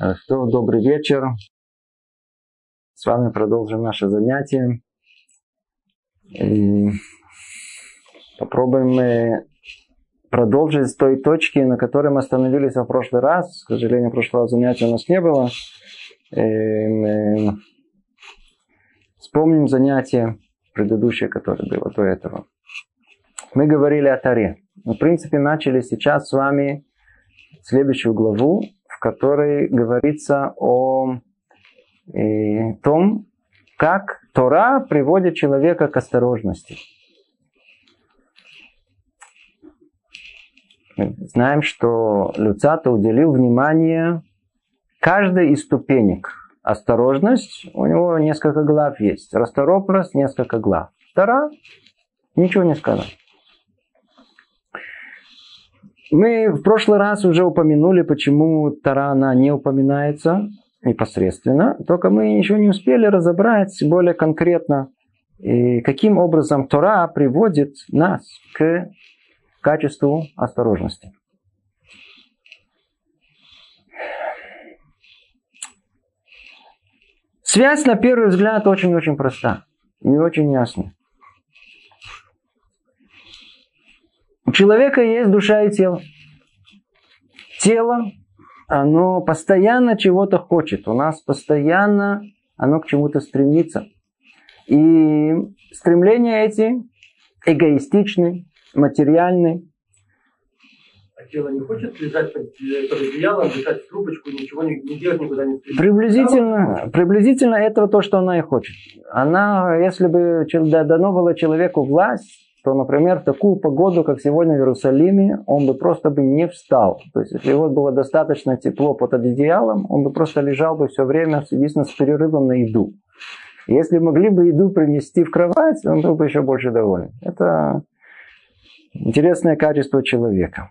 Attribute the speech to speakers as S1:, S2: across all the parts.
S1: Что, добрый вечер. С вами продолжим наше занятие. И попробуем мы продолжить с той точки, на которой мы остановились в прошлый раз. К сожалению, прошлого занятия у нас не было. И вспомним занятие предыдущее, которое было до этого. Мы говорили о Таре. В принципе, начали сейчас с вами следующую главу, которой говорится о э, том, как Тора приводит человека к осторожности. Мы знаем, что Люцата уделил внимание каждой из ступенек. Осторожность, у него несколько глав есть. Расторопность, несколько глав. Тора, ничего не сказано. Мы в прошлый раз уже упомянули, почему Тарана не упоминается непосредственно, только мы еще не успели разобрать более конкретно, и каким образом Тора приводит нас к качеству осторожности. Связь, на первый взгляд, очень-очень проста и очень ясна. У человека есть душа и тело. Тело, оно постоянно чего-то хочет. У нас постоянно оно к чему-то стремится. И стремления эти эгоистичны, материальны.
S2: А тело не хочет лежать под, под одеялом, дышать в трубочку, ничего не, не делать, никуда не стремиться?
S1: Приблизительно, приблизительно этого то, что она и хочет. Она, если бы дано было человеку власть, то, например, в такую погоду, как сегодня в Иерусалиме, он бы просто бы не встал. То есть, если его было достаточно тепло под одеялом, он бы просто лежал бы все время, единственно, с перерывом на еду. Если могли бы еду принести в кровать, он был бы еще больше доволен. Это интересное качество человека.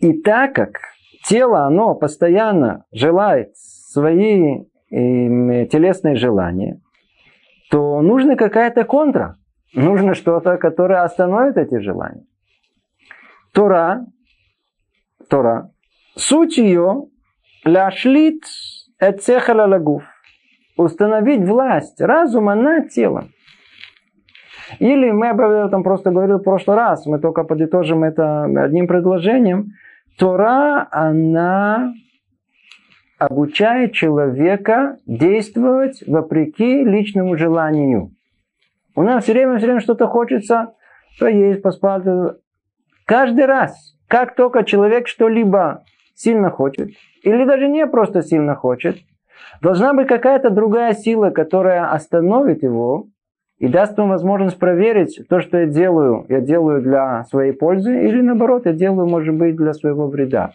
S1: И так как тело, оно постоянно желает свои э, телесные желания, то нужна какая-то контра – Нужно что-то, которое остановит эти желания. Тора, Тора, суть ее ляшлит эцехала лагуф. Установить власть разума над телом. Или мы об этом просто говорили в прошлый раз, мы только подытожим это одним предложением. Тора, она обучает человека действовать вопреки личному желанию. У нас все время, все время что-то хочется поесть, поспать. Каждый раз, как только человек что-либо сильно хочет, или даже не просто сильно хочет, должна быть какая-то другая сила, которая остановит его и даст ему возможность проверить то, что я делаю, я делаю для своей пользы, или наоборот, я делаю, может быть, для своего вреда.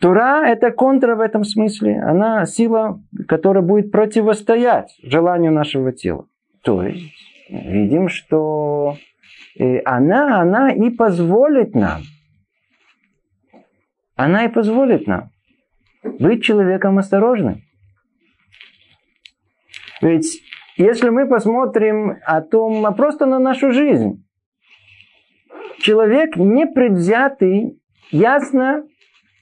S1: Тура – это контра в этом смысле. Она сила, которая будет противостоять желанию нашего тела. То есть видим, что э, она, она и позволит нам, она и позволит нам быть человеком осторожным. Ведь если мы посмотрим о том, а просто на нашу жизнь, человек непредвзятый ясно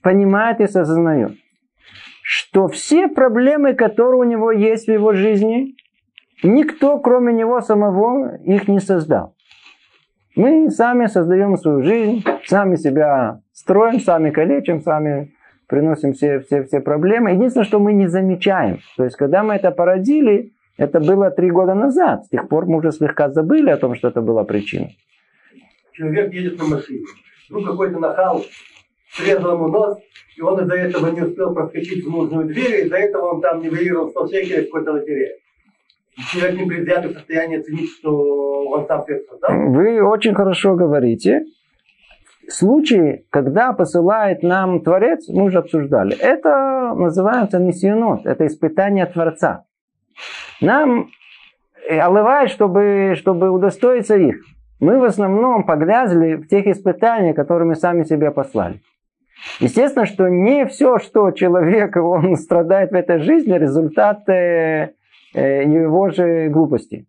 S1: понимает и осознает, что все проблемы, которые у него есть в его жизни, Никто, кроме него самого, их не создал. Мы сами создаем свою жизнь, сами себя строим, сами калечим, сами приносим все, все, все проблемы. Единственное, что мы не замечаем. То есть, когда мы это породили, это было три года назад. С тех пор мы уже слегка забыли о том, что это была причина.
S2: Человек едет на машине. Ну, какой-то нахал срезал ему нос, и он из-за этого не успел проскочить в нужную дверь, и из-за этого он там не выиграл 100 шекелей в какой-то лотерее человек не предвзято в состоянии оценить, что он сам персон, да?
S1: Вы очень хорошо говорите. Случаи, когда посылает нам Творец, мы уже обсуждали. Это называется миссионот, это испытание Творца. Нам оливает, чтобы, чтобы удостоиться их. Мы в основном погрязли в тех испытаниях, которые мы сами себе послали. Естественно, что не все, что человек он страдает в этой жизни, результат Э, его же глупости.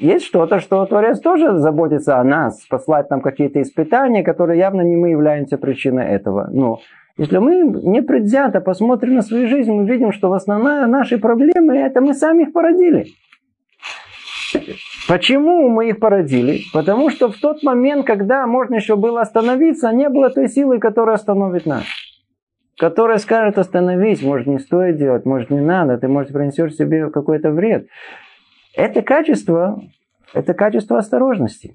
S1: Есть что-то, что Творец тоже заботится о нас, послать нам какие-то испытания, которые явно не мы являемся причиной этого. Но Если мы не предвзято посмотрим на свою жизнь, мы видим, что в основном наши проблемы это мы сами их породили. Почему мы их породили? Потому что в тот момент, когда можно еще было остановиться, не было той силы, которая остановит нас. Которая скажет остановись, может не стоит делать, может не надо, ты может принесешь себе какой-то вред. Это качество, это качество осторожности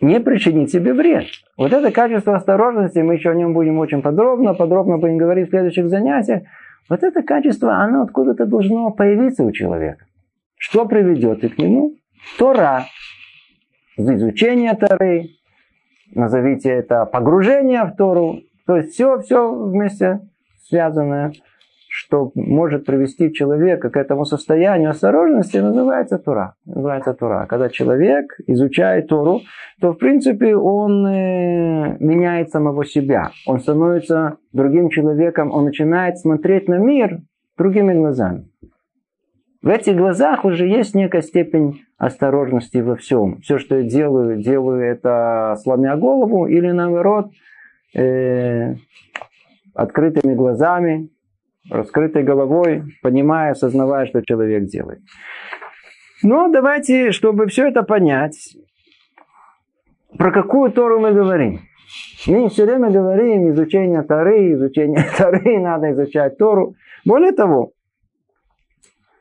S1: не причинить себе вред. Вот это качество осторожности, мы еще о нем будем очень подробно, подробно будем говорить в следующих занятиях. Вот это качество, оно откуда-то должно появиться у человека. Что приведет и к нему? Тора. Изучение Торы, назовите это погружение в Тору. То есть все, все вместе связанное что может привести человека к этому состоянию осторожности, называется Тура. Называется Тура. Когда человек изучает Тору, то в принципе он э, меняет самого себя. Он становится другим человеком, он начинает смотреть на мир другими глазами. В этих глазах уже есть некая степень осторожности во всем. Все, что я делаю, делаю это сломя голову или наоборот э, открытыми глазами, раскрытой головой, понимая, осознавая, что человек делает. Но давайте, чтобы все это понять, про какую Тору мы говорим. Мы все время говорим изучение Торы, изучение Торы, надо изучать Тору. Более того,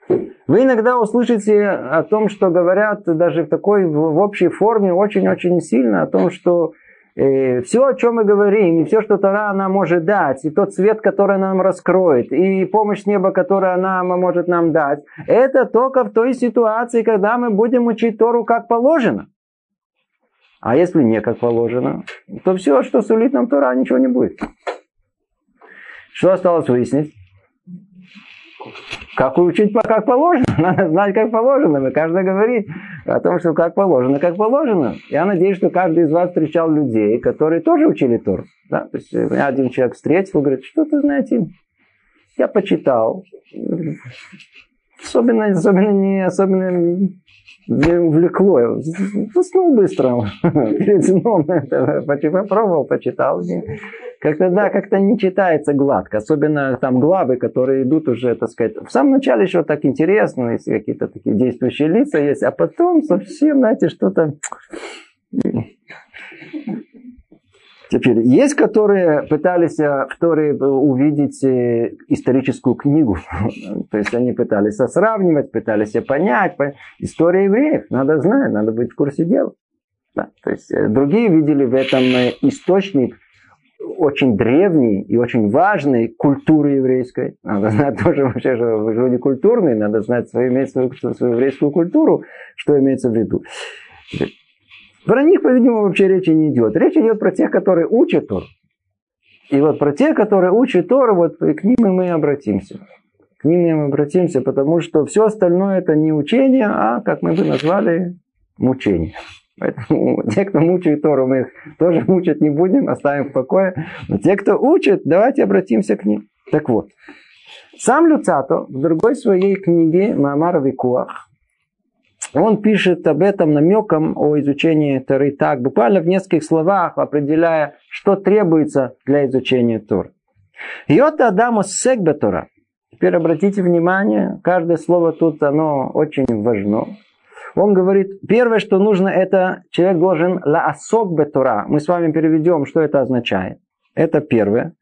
S1: вы иногда услышите о том, что говорят даже в такой в общей форме очень-очень сильно о том, что и все, о чем мы говорим, и все, что Тора она может дать, и тот свет, который нам раскроет, и помощь неба, которую она может нам дать, это только в той ситуации, когда мы будем учить Тору как положено. А если не как положено, то все, что сулит нам Тора, ничего не будет. Что осталось выяснить? Как учить как положено? Надо знать, как положено. Мы каждый говорит о том, что как положено, как положено. Я надеюсь, что каждый из вас встречал людей, которые тоже учили Тор. Да? То есть э, один человек встретил, говорит, что ты знаете, я почитал. Особенно, особенно не особенно не увлекло. Заснул быстро. Перед сном попробовал, почитал. Как-то, да, как-то не читается гладко. Особенно там главы, которые идут уже, так сказать, в самом начале еще так интересно, если какие-то такие действующие лица есть, а потом совсем, знаете, что-то... Теперь, есть, которые пытались в Торе увидеть э, историческую книгу. То есть они пытались сравнивать, пытались понять. История евреев, надо знать, надо быть в курсе дела. Да. То есть э, другие видели в этом э, источник очень древней и очень важной культуры еврейской. Надо знать тоже вообще, что вы люди культурные, надо знать свою, свою, свою еврейскую культуру, что имеется в виду. Про них, по-видимому, вообще речи не идет. Речь идет про тех, которые учат Тору. И вот про тех, которые учат Тору, вот к ним мы обратимся. К ним мы обратимся, потому что все остальное это не учение, а, как мы бы назвали, мучение. Поэтому те, кто мучает Тору, мы их тоже мучить не будем, оставим в покое. Но те, кто учит, давайте обратимся к ним. Так вот, сам Люцато в другой своей книге Маамар Викуах, он пишет об этом намеком о изучении Торы так, буквально в нескольких словах, определяя, что требуется для изучения Торы. Йота Адаму Сегбе Тора. Теперь обратите внимание, каждое слово тут, оно очень важно. Он говорит, первое, что нужно, это человек должен ла асок бетура. Мы с вами переведем, что это означает. Это первое.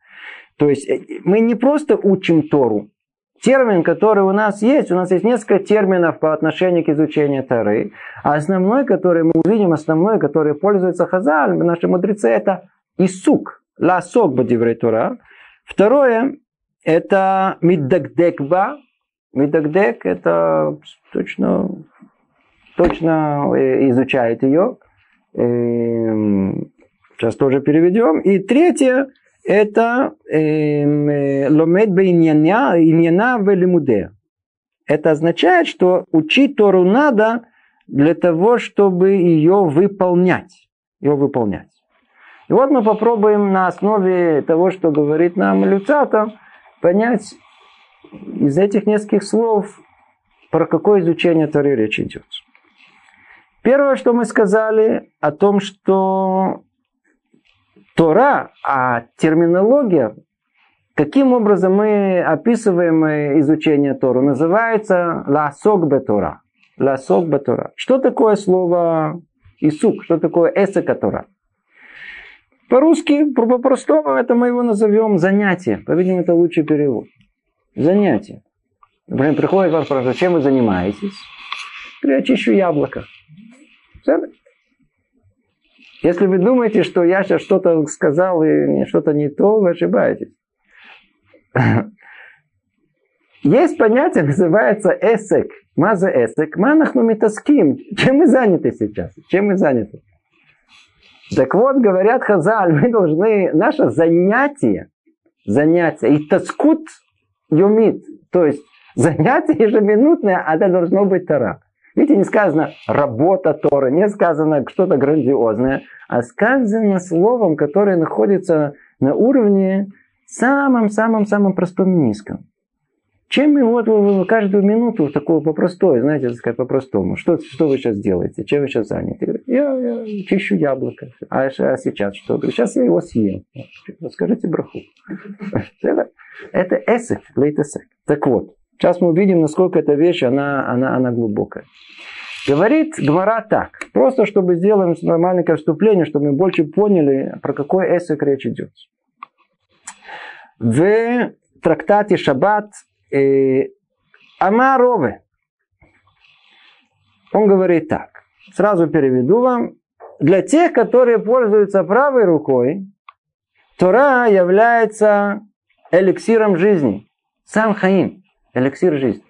S1: То есть э, мы не просто учим Тору. Термин, который у нас есть, у нас есть несколько терминов по отношению к изучению Торы. А основной, который мы увидим, основной, который пользуется Хазаль, наши мудрецы, это Исук, ла сок. Второе, это миддагдекба. Миддагдек, это точно точно э, изучает ее. Эм, сейчас тоже переведем. И третье – это эм, э, ломед иньяна велимуде. Это означает, что учить Тору надо для того, чтобы ее выполнять. Ее выполнять. И вот мы попробуем на основе того, что говорит нам Люцата, понять из этих нескольких слов, про какое изучение Торы речь идет. Первое, что мы сказали о том, что Тора, а терминология Каким образом мы описываем изучение Тору? Называется ласок бетора. Ласок бетора. Что такое слово исук? Что такое эсека Тора? По-русски, по-простому, это мы его назовем занятие. По-видимому, это лучший перевод. Занятие. Например, приходит вас спрашивать, чем вы занимаетесь? Я чищу яблоко. Если вы думаете, что я сейчас что-то сказал и что-то не то, вы ошибаетесь. Есть понятие, называется эсек. Маза эсек. Манахну метаским. Чем мы заняты сейчас? Чем мы заняты? Так вот, говорят Хазаль, мы должны, наше занятие, занятие, и тоскут юмит, то есть занятие ежеминутное, а это должно быть Тора. Видите, не сказано работа Тора, не сказано что-то грандиозное, а сказано словом, которое находится на уровне самом-самом-самом простом и низком. Чем мы вот каждую минуту такого по-простой, знаете, сказать, по-простому. Что, что вы сейчас делаете? Чем вы сейчас заняты? Я, я чищу яблоко. А, а сейчас что? Сейчас я его съем. Скажите браху. Это, эсек, лейтесек. Так вот, сейчас мы увидим, насколько эта вещь, она, она, она глубокая. Говорит Гмара так, просто чтобы сделать маленькое вступление, чтобы мы больше поняли, про какой эсек речь идет. В трактате Шаббат э, Амарове. Он говорит так. Сразу переведу вам. Для тех, которые пользуются правой рукой, Тора является эликсиром жизни. Сам Хаим. Эликсир жизни.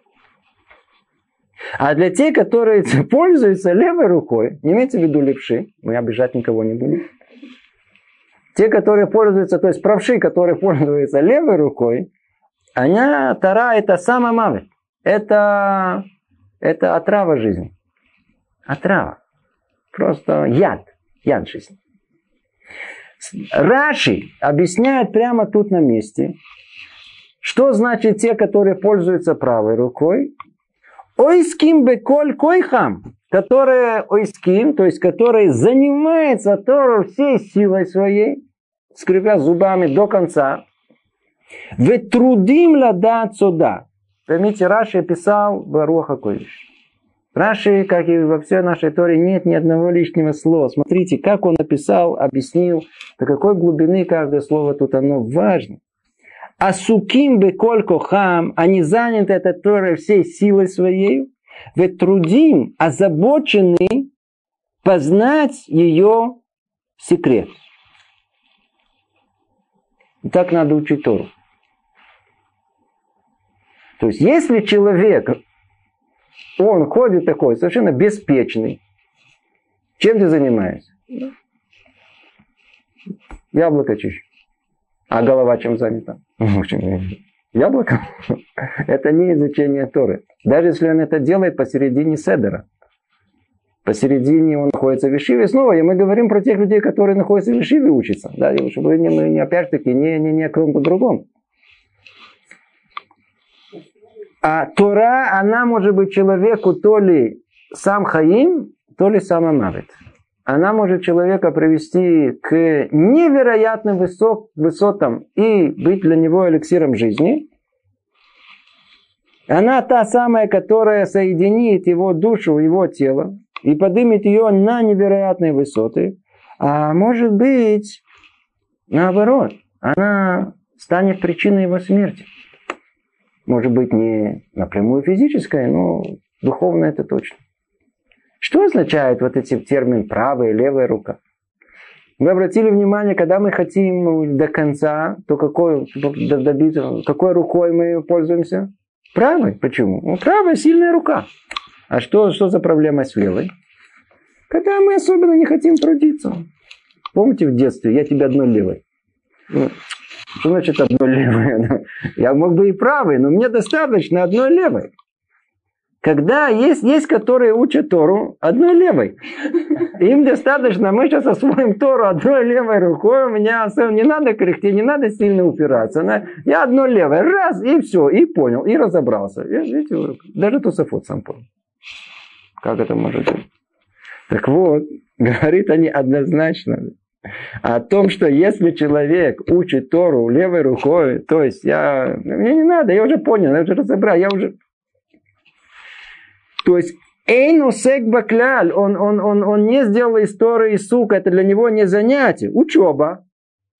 S1: А для тех, которые пользуются левой рукой, не имеется в виду левши, мы обижать никого не будем. Те, которые пользуются, то есть правши, которые пользуются левой рукой, она, Тара, это сама мавит. Это, это отрава жизни. Отрава. Просто яд. Яд жизни. Раши объясняет прямо тут на месте, что значит те, которые пользуются правой рукой. Ойским беколь койхам, которые ойским, то есть которые занимается Тору всей силой своей, скрипя зубами до конца, вы трудим ладать сюда. Поймите, Раши писал Баруха Койш. Раши, как и во всей нашей Торе, нет ни одного лишнего слова. Смотрите, как он написал, объяснил, до какой глубины каждое слово тут оно важно. А суким бы колько хам, они заняты этой Торой всей силой своей, ведь трудим, озабочены познать ее секрет. И так надо учить Тору. То есть, если человек, он ходит такой, совершенно беспечный, чем ты занимаешься? Яблоко чищу. А голова чем занята? Яблоко? Это не изучение Торы. Даже если он это делает посередине седера. Посередине он находится в Ишиве. Снова, и мы говорим про тех людей, которые находятся в Ишиве учатся. Да, чтобы мы не, опять-таки не, не, не о ком-то другом. А Тора, она может быть человеку то ли сам Хаим, то ли сам Амавит. Она может человека привести к невероятным высот, высотам и быть для него эликсиром жизни. Она та самая, которая соединит его душу, его тело и поднимет ее на невероятные высоты. А может быть, наоборот, она станет причиной его смерти. Может быть, не напрямую физическое, но духовное это точно. Что означает вот эти термин правая и левая рука? Вы обратили внимание, когда мы хотим до конца, то какой, добиться, какой рукой мы пользуемся? Правой. Почему? Ну, правая сильная рука. А что, что за проблема с левой? Когда мы особенно не хотим трудиться. Помните в детстве, я тебе одной левой. Что значит одной левой? Я мог бы и правой, но мне достаточно одной левой. Когда есть, есть, которые учат Тору одной левой. Им достаточно, мы сейчас освоим Тору одной левой рукой, у меня не надо кряхтеть, не надо сильно упираться. Я одной левой, раз, и все, и понял, и разобрался. Видите, даже Тусофот сам понял. Как это может быть? Так вот, говорит они однозначно, о том, что если человек учит Тору левой рукой, то есть я, мне не надо, я уже понял, я уже разобрал, я уже... То есть Эйнусек бакляль, он, он, он, он не сделал истории сук, это для него не занятие, учеба.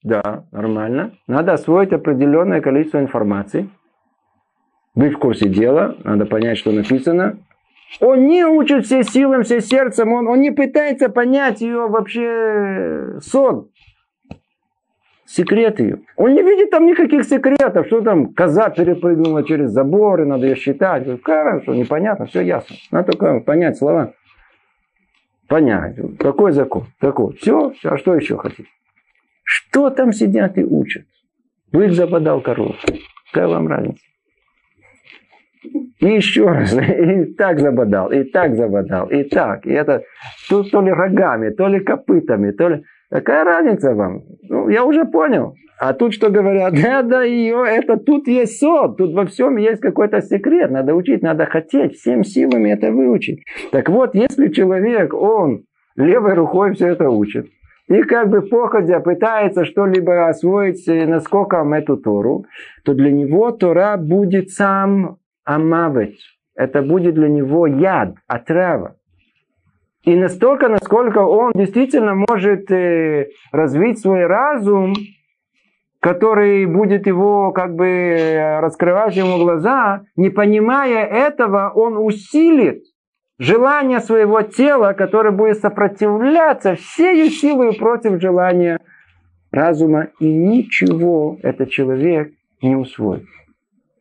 S1: Да, нормально. Надо освоить определенное количество информации. Быть в курсе дела, надо понять, что написано. Он не учит все силам, все сердцем, он, он не пытается понять ее вообще сон. Секрет ее. Он не видит там никаких секретов, что там коза перепрыгнула через забор, и надо ее считать. Хорошо, непонятно, все ясно. Надо только понять слова. Понять. Какой закон? Такой. Все. А что еще хотите? Что там сидят и учат? Бык забодал корову. Какая вам разница? И еще раз, и так забодал, и так забодал, и так. И это тут то ли рогами, то ли копытами, то ли... Какая разница вам? Ну, я уже понял. А тут что говорят? Да, да, ее, это тут есть сот, тут во всем есть какой-то секрет. Надо учить, надо хотеть, всем силами это выучить. Так вот, если человек, он левой рукой все это учит, и как бы походя пытается что-либо освоить наскоком эту Тору, то для него Тора будет сам амавет. Это будет для него яд, отрава. И настолько, насколько он действительно может э, развить свой разум, который будет его как бы раскрывать ему глаза, не понимая этого, он усилит желание своего тела, которое будет сопротивляться всей силой против желания разума, и ничего этот человек не усвоит.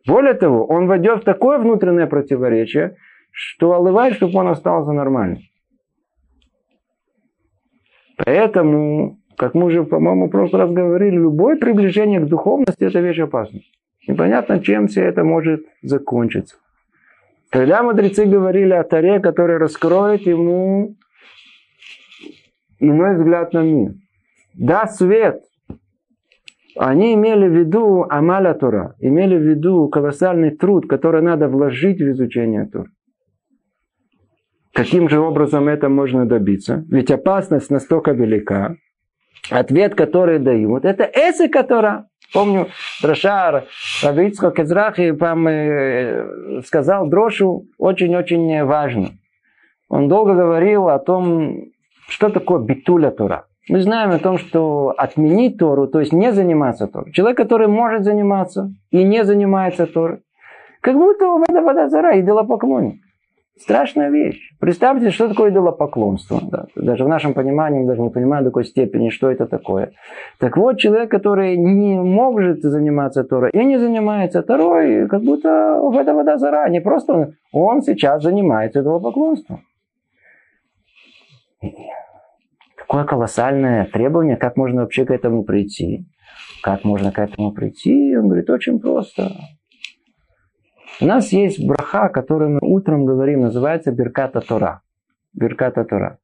S1: Более того, он войдет в такое внутреннее противоречие, что алывает, чтобы он остался нормальным. Поэтому, как мы уже, по-моему, в прошлый раз говорили, любое приближение к духовности – это вещь опасная. Непонятно, чем все это может закончиться. Когда мудрецы говорили о Таре, который раскроет ему иной взгляд на мир, да, свет, они имели в виду Амаля Тора, имели в виду колоссальный труд, который надо вложить в изучение Тора. Каким же образом это можно добиться? Ведь опасность настолько велика. Ответ, который дают, это эсэ, которая Помню, Дрошар Равицко Кезрахи вам э, сказал Дрошу очень-очень важно. Он долго говорил о том, что такое битуля Тора. Мы знаем о том, что отменить Тору, то есть не заниматься Торой. Человек, который может заниматься и не занимается Торой, как будто в это вода зара, идолопоклонник. Страшная вещь. Представьте, что такое идолопоклонство. Да. Даже в нашем понимании мы даже не понимаем до какой степени, что это такое. Так вот, человек, который не может заниматься Торой и не занимается Торой, как будто в это вода зара. Не просто он сейчас занимается идолопоклонством. Какое колоссальное требование, как можно вообще к этому прийти. Как можно к этому прийти? Он говорит, очень просто. У нас есть браха, которую мы утром говорим, называется Берката Тора. Берката Тора.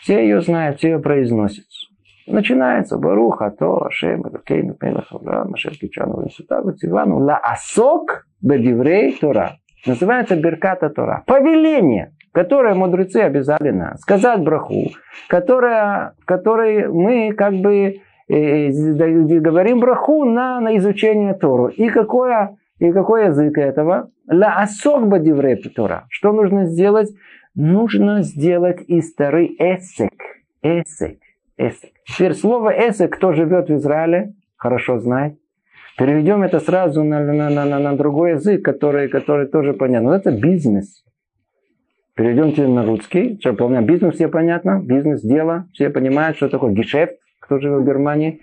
S1: Все ее знают, все ее произносят. Начинается Баруха, То, Ашем, Элокейну, Мелах, Авраам, Ашер, Кичану, Венсутагу, Цивану, Ла Асок, Бедиврей, Тора. Называется Берката Тора. Повеление, которое мудрецы обязали нас. Сказать браху, которое, которой мы как бы э, говорим браху на, на изучение Тору. И какое и какой язык этого? Ла асок бадиврей Тора. Что нужно сделать? Нужно сделать из Торы эсек. Эсек. Эсек. Теперь слово эсек, кто живет в Израиле, хорошо знает. Переведем это сразу на, на, на, на, на другой язык, который, который тоже понятно. Вот это бизнес. Перейдемте на русский. Что, бизнес все понятно? Бизнес, дело. Все понимают, что такое гешефт кто живет в Германии.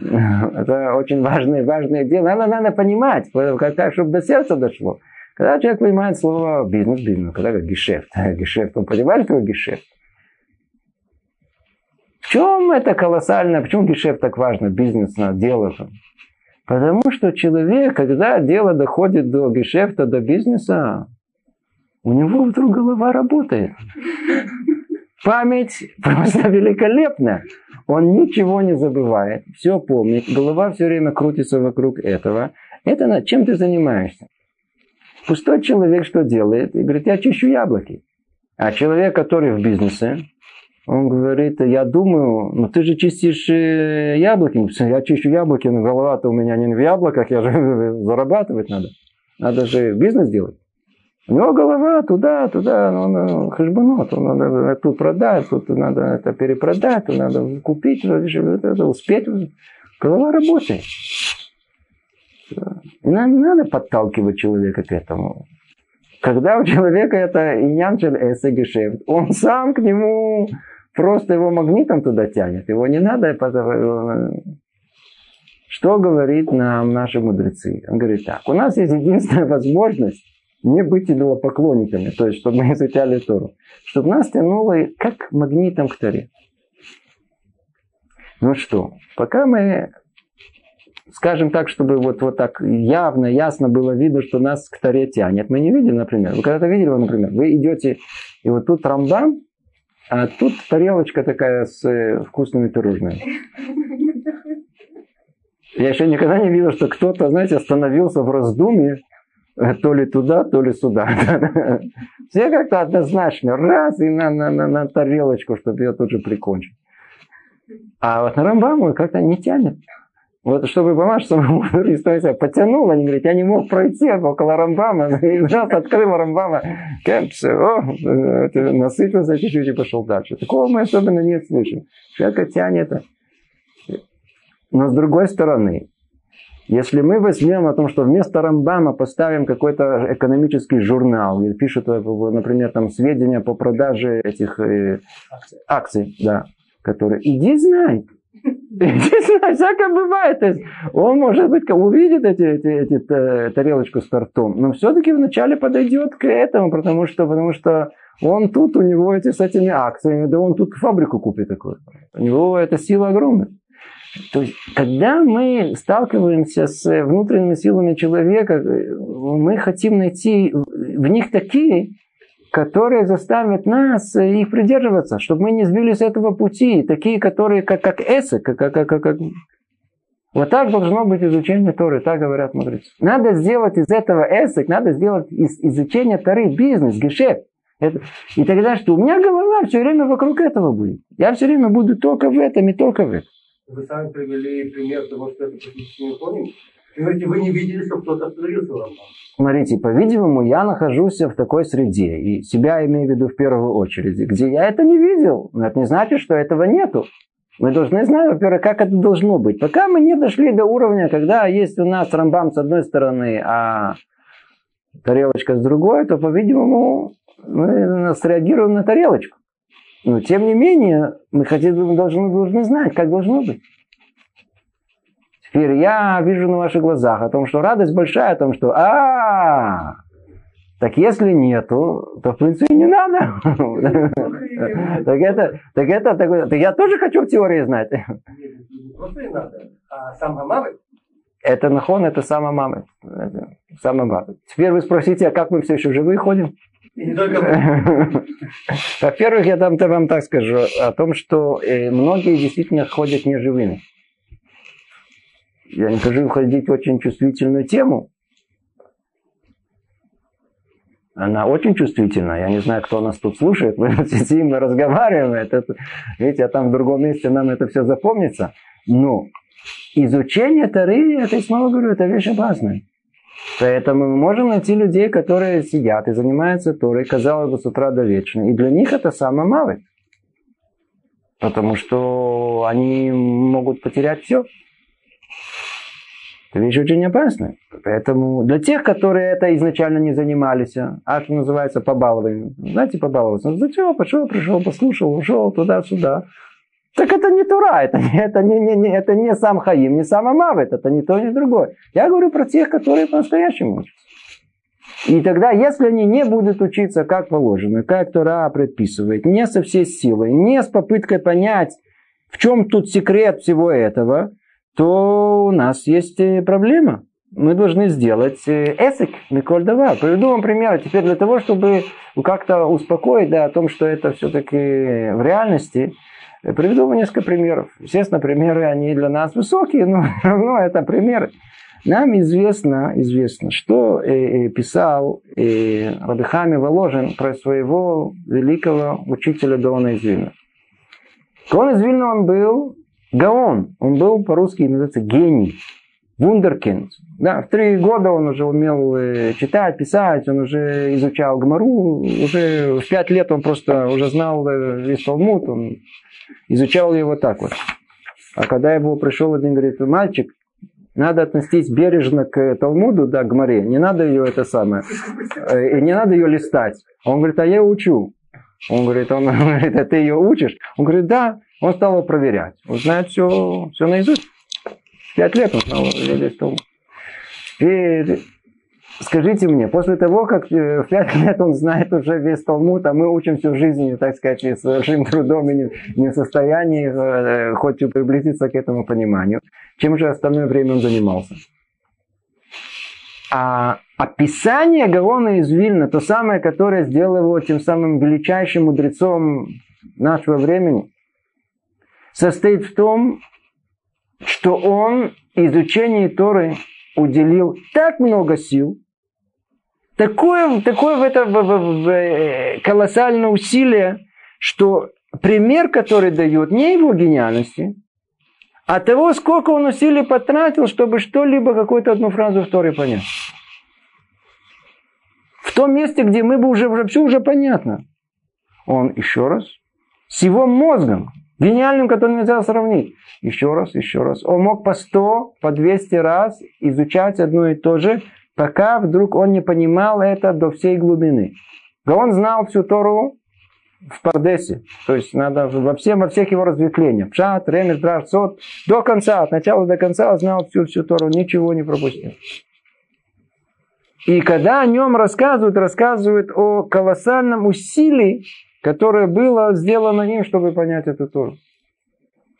S1: Это очень важное, важное дело. Надо, надо понимать, как, чтобы до сердца дошло. Когда человек понимает слово бизнес, бизнес, когда как гешефт, гешефт, он понимает, что гешефт? В чем это колоссально, почему гешефт так важно, бизнес, дело? Потому что человек, когда дело доходит до гешефта, до бизнеса, у него вдруг голова работает. Память просто великолепна. Он ничего не забывает, все помнит, голова все время крутится вокруг этого. Это над чем ты занимаешься? Пустой человек что делает? И говорит, я чищу яблоки. А человек, который в бизнесе, Он говорит, я думаю, ну ты же чистишь э, яблоки. Я чищу яблоки, но голова-то у меня не в яблоках, я же зарабатывать надо. Надо же бизнес делать. У него голова туда, туда, он ну, хешбанот, он надо тут продать, тут надо это перепродать, тут надо купить, это, успеть. Голова работает. Нам не надо подталкивать человека к этому. Когда у человека это иньянчель эсэгешефт, он сам к нему просто его магнитом туда тянет. Его не надо... Что говорит нам наши мудрецы? Он говорит так. У нас есть единственная возможность не быть идолопоклонниками, то есть, чтобы мы изучали Тору. Чтобы нас тянуло как магнитом к Торе. Ну что, пока мы, скажем так, чтобы вот, вот так явно, ясно было видно, что нас к Торе тянет. Мы не видели, например. Вы когда-то видели, например, вы идете, и вот тут Рамбам, а тут тарелочка такая с э, вкусными пирожными. Я еще никогда не видел, что кто-то, знаете, остановился в раздумье, то ли туда, то ли сюда. Все как-то однозначно, раз и на, на, на, на тарелочку, чтобы ее тут же прикончить. А вот на Рамбаму как-то не тянет. Вот чтобы помашь, чтобы себя потянул, они говорят, я не мог пройти около Рамбама, и раз открыл Рамбама, все, о, насытился чуть-чуть и пошел дальше. Такого мы особенно не слышим. Человека тянет. Но с другой стороны, если мы возьмем о том, что вместо Рамбама поставим какой-то экономический журнал, и пишут, например, там сведения по продаже этих э, акций, акций да, которые, иди знай, Всякое бывает. То есть он, может быть, увидит эти, эти, эти э, тарелочку с тортом, но все-таки вначале подойдет к этому, потому что, потому что он тут, у него эти с этими акциями, да он тут фабрику купит такую. У него эта сила огромная. То есть, когда мы сталкиваемся с внутренними силами человека, мы хотим найти в них такие, которые заставят нас их придерживаться, чтобы мы не сбились с этого пути. Такие, которые как, как эсэ, как, как, как, как... Вот так должно быть изучение Торы, так говорят мудрецы. Надо сделать из этого эсэк, надо сделать из изучения Торы бизнес, гешефт. Это, и тогда что? У меня голова все время вокруг этого будет. Я все время буду только в этом и только в этом.
S2: Вы сами привели пример того, что это практически не. Вы говорите, вы не видели, что кто-то остановился вам.
S1: Смотрите, по-видимому, я нахожусь в такой среде, и себя имею в виду в первую очередь, где я это не видел. Но это не значит, что этого нету. Мы должны знать, во-первых, как это должно быть. Пока мы не дошли до уровня, когда есть у нас рамбам с одной стороны, а тарелочка с другой, то, по-видимому, мы среагируем на тарелочку. Но, тем не менее, мы хотим, должны, должны знать, как должно быть. Теперь я вижу на ваших глазах о том, что радость большая, о том, что а, так если нету, то в принципе не надо. Так это, так это, так я тоже хочу в теории знать.
S2: Просто не надо, а.
S1: Это нахон, это сама мама. Сама мама. Теперь вы спросите, а как мы все еще живые ходим? Во-первых, я там вам так скажу о том, что э, многие действительно ходят неживыми я не хочу уходить в очень чувствительную тему. Она очень чувствительная. Я не знаю, кто нас тут слушает. Мы сидим, мы разговариваем. Это, видите, а там в другом месте нам это все запомнится. Но изучение Тары, это я снова говорю, это вещь опасная. Поэтому мы можем найти людей, которые сидят и занимаются Торой, казалось бы, с утра до вечера. И для них это самое малое. Потому что они могут потерять все. Это вещь очень опасная. Поэтому для тех, которые это изначально не занимались, а что называется побалование, знаете, побаловаться. Ну, зачем? Пошел, пришел, послушал, ушел туда-сюда. Так это не Тура, это, не, это, не, не, не, это не сам Хаим, не сам Амавет, это не то, ни другое. Я говорю про тех, которые по-настоящему учатся. И тогда, если они не будут учиться как положено, как Тора предписывает, не со всей силой, не с попыткой понять, в чем тут секрет всего этого, то у нас есть э, проблема. Мы должны сделать э, эсик Миколь Давар. Приведу вам пример. Теперь для того, чтобы как-то успокоить да, о том, что это все-таки в реальности, приведу вам несколько примеров. Естественно, примеры, они для нас высокие, но равно это примеры. Нам известно, известно, что э, э, писал э, Рабихами Воложин про своего великого учителя Дона из Гаон из Вильна он был Гаон, он был по-русски называется гений, вундеркинд. Да, в три года он уже умел э, читать, писать, он уже изучал Гмару, уже в пять лет он просто уже знал э, весь Талмуд, он изучал его так вот. А когда его пришел один, говорит, мальчик, надо относиться бережно к Талмуду, да, к Гмаре, не надо ее это самое, э, и не надо ее листать. Он говорит, а я учу. Он говорит, он говорит, а ты ее учишь? Он говорит, да. Он стал его проверять. Он знает все, все наизусть. Пять лет он знал весь Талмуд. И скажите мне, после того, как э, в пять лет он знает уже весь Талмуд, а мы учим всю жизнь, так сказать, с большим трудом и не, не в состоянии э, хоть приблизиться к этому пониманию, чем же остальное время он занимался? А описание Гаона из Вильна, то самое, которое сделало его тем самым величайшим мудрецом нашего времени, состоит в том, что он изучению Торы уделил так много сил, такое, такое в это в, в, в, э, колоссальное усилие, что пример, который дает, не его гениальности, а того, сколько он усилий потратил, чтобы что-либо, какую-то одну фразу в Торе понять. В том месте, где мы бы уже, уже все уже понятно. Он еще раз с его мозгом, гениальным, который нельзя сравнить. Еще раз, еще раз. Он мог по сто, по двести раз изучать одно и то же, пока вдруг он не понимал это до всей глубины. Он знал всю Тору в Пардесе. То есть надо во, всем, во всех его разветвлениях. Пшат, Ремеш, Драш, Сот. До конца, от начала до конца знал всю, всю Тору, ничего не пропустил. И когда о нем рассказывают, рассказывают о колоссальном усилии, которое было сделано им, чтобы понять эту Тору.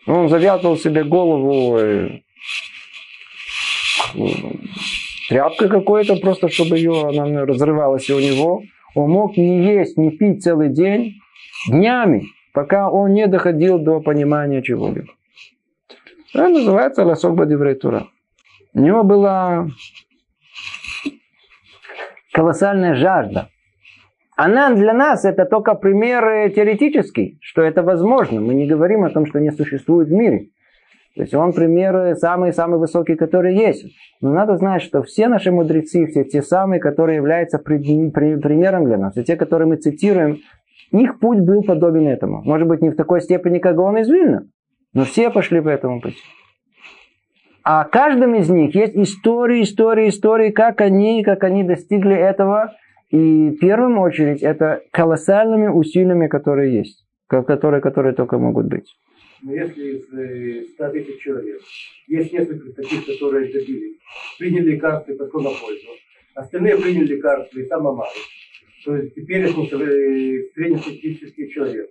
S1: Он завязывал себе голову э, тряпкой какой-то, просто чтобы ее, она разрывалась у него. Он мог не есть, не пить целый день, днями, пока он не доходил до понимания чего-либо. Это называется ласок бадиврейтура. У него была колоссальная жажда. Она для нас это только пример теоретический, что это возможно. Мы не говорим о том, что не существует в мире. То есть он пример самый-самый высокий, который есть. Но надо знать, что все наши мудрецы, все те самые, которые являются примером для нас, все те, которые мы цитируем, их путь был подобен этому. Может быть, не в такой степени, как он из Вильна, но все пошли по этому пути. А каждом из них есть истории, истории, истории, как они, как они достигли этого. И в первую очередь это колоссальными усилиями, которые есть, которые, которые только могут быть.
S2: Но если из 100 э, тысяч человек есть несколько таких, которые добились, приняли лекарства и пошло на пользу, остальные приняли лекарства и самое мало, то есть теперь это э, среднестатистический человек,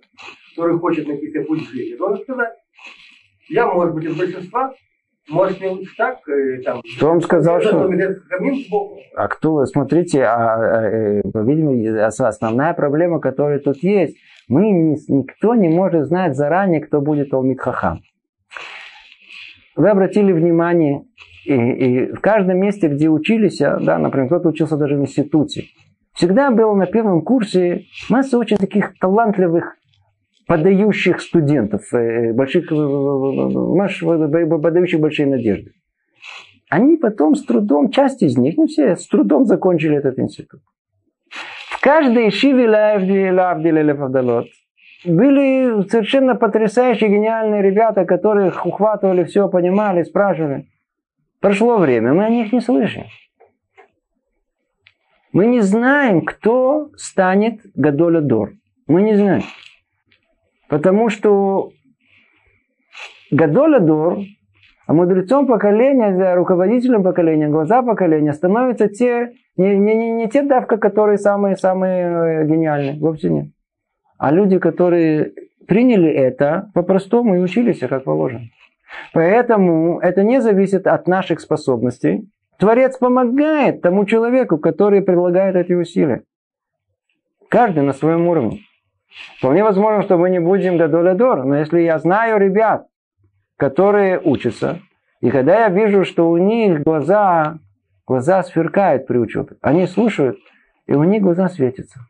S2: который хочет найти себе путь в жизни, должен сказать, я, может быть, из большинства, может, не лучше так, э, там...
S1: Кто вам сказал, что... А кто, смотрите, а, а, видимо, основная проблема, которая тут есть, мы, никто не может знать заранее, кто будет Талмит Хахам. Вы обратили внимание, и, и в каждом месте, где учились, да, например, кто-то учился даже в институте, всегда было на первом курсе масса очень таких талантливых подающих студентов, э, больших, подающих большие надежды. Они потом с трудом, часть из них, не все, с трудом закончили этот институт. В каждой шиве были совершенно потрясающие, гениальные ребята, которые ухватывали все, понимали, спрашивали. Прошло время, мы о них не слышим. Мы не знаем, кто станет Гадоля Дор. Мы не знаем. Потому что Гадоля Дор, а мудрецом поколения, руководителем поколения, глаза поколения становятся те, не, не, не, не те давка, которые самые-самые э, гениальные, вовсе нет. А люди, которые приняли это, по-простому и учились, как положено. Поэтому это не зависит от наших способностей. Творец помогает тому человеку, который предлагает эти усилия. Каждый на своем уровне. Вполне возможно, что мы не будем гадолядор, но если я знаю ребят, которые учатся, и когда я вижу, что у них глаза, глаза сверкают при учебе, они слушают, и у них глаза светятся.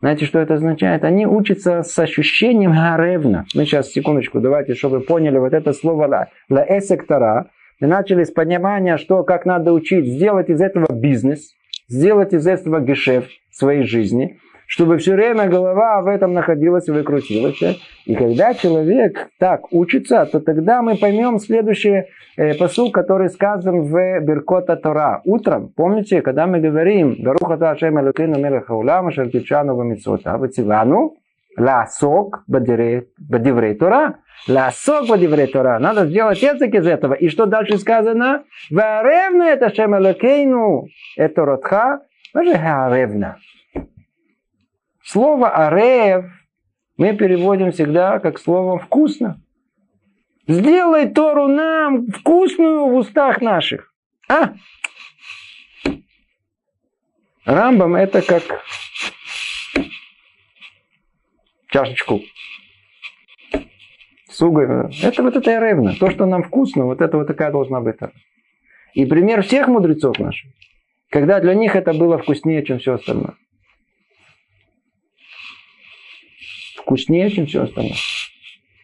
S1: Знаете, что это означает? Они учатся с ощущением гаревна. Мы сейчас, секундочку, давайте, чтобы вы поняли вот это слово ла, ла эсектора. Мы начали с понимания, что как надо учить, сделать из этого бизнес, сделать из этого гешефт своей жизни чтобы все время голова в этом находилась и выкрутилась. И когда человек так учится, то тогда мы поймем следующий э, посыл, который сказан в Беркота Тора. Утром, помните, когда мы говорим «Баруха та Ашем Элокейну Мелеха Улама Шеркичану Вамитсота Вативану» Ласок бадиврей Тора. Ласок бадиврей Тора. Надо сделать язык из этого. И что дальше сказано? Варевна это Шем Элокейну. Это Ротха. Даже Гаревна. Слово «арев» мы переводим всегда как слово «вкусно». Сделай Тору нам вкусную в устах наших. А? Рамбам это как чашечку суга. Это вот это ревна. То, что нам вкусно, вот это вот такая должна быть. И пример всех мудрецов наших, когда для них это было вкуснее, чем все остальное. Вкуснее, чем все остальное.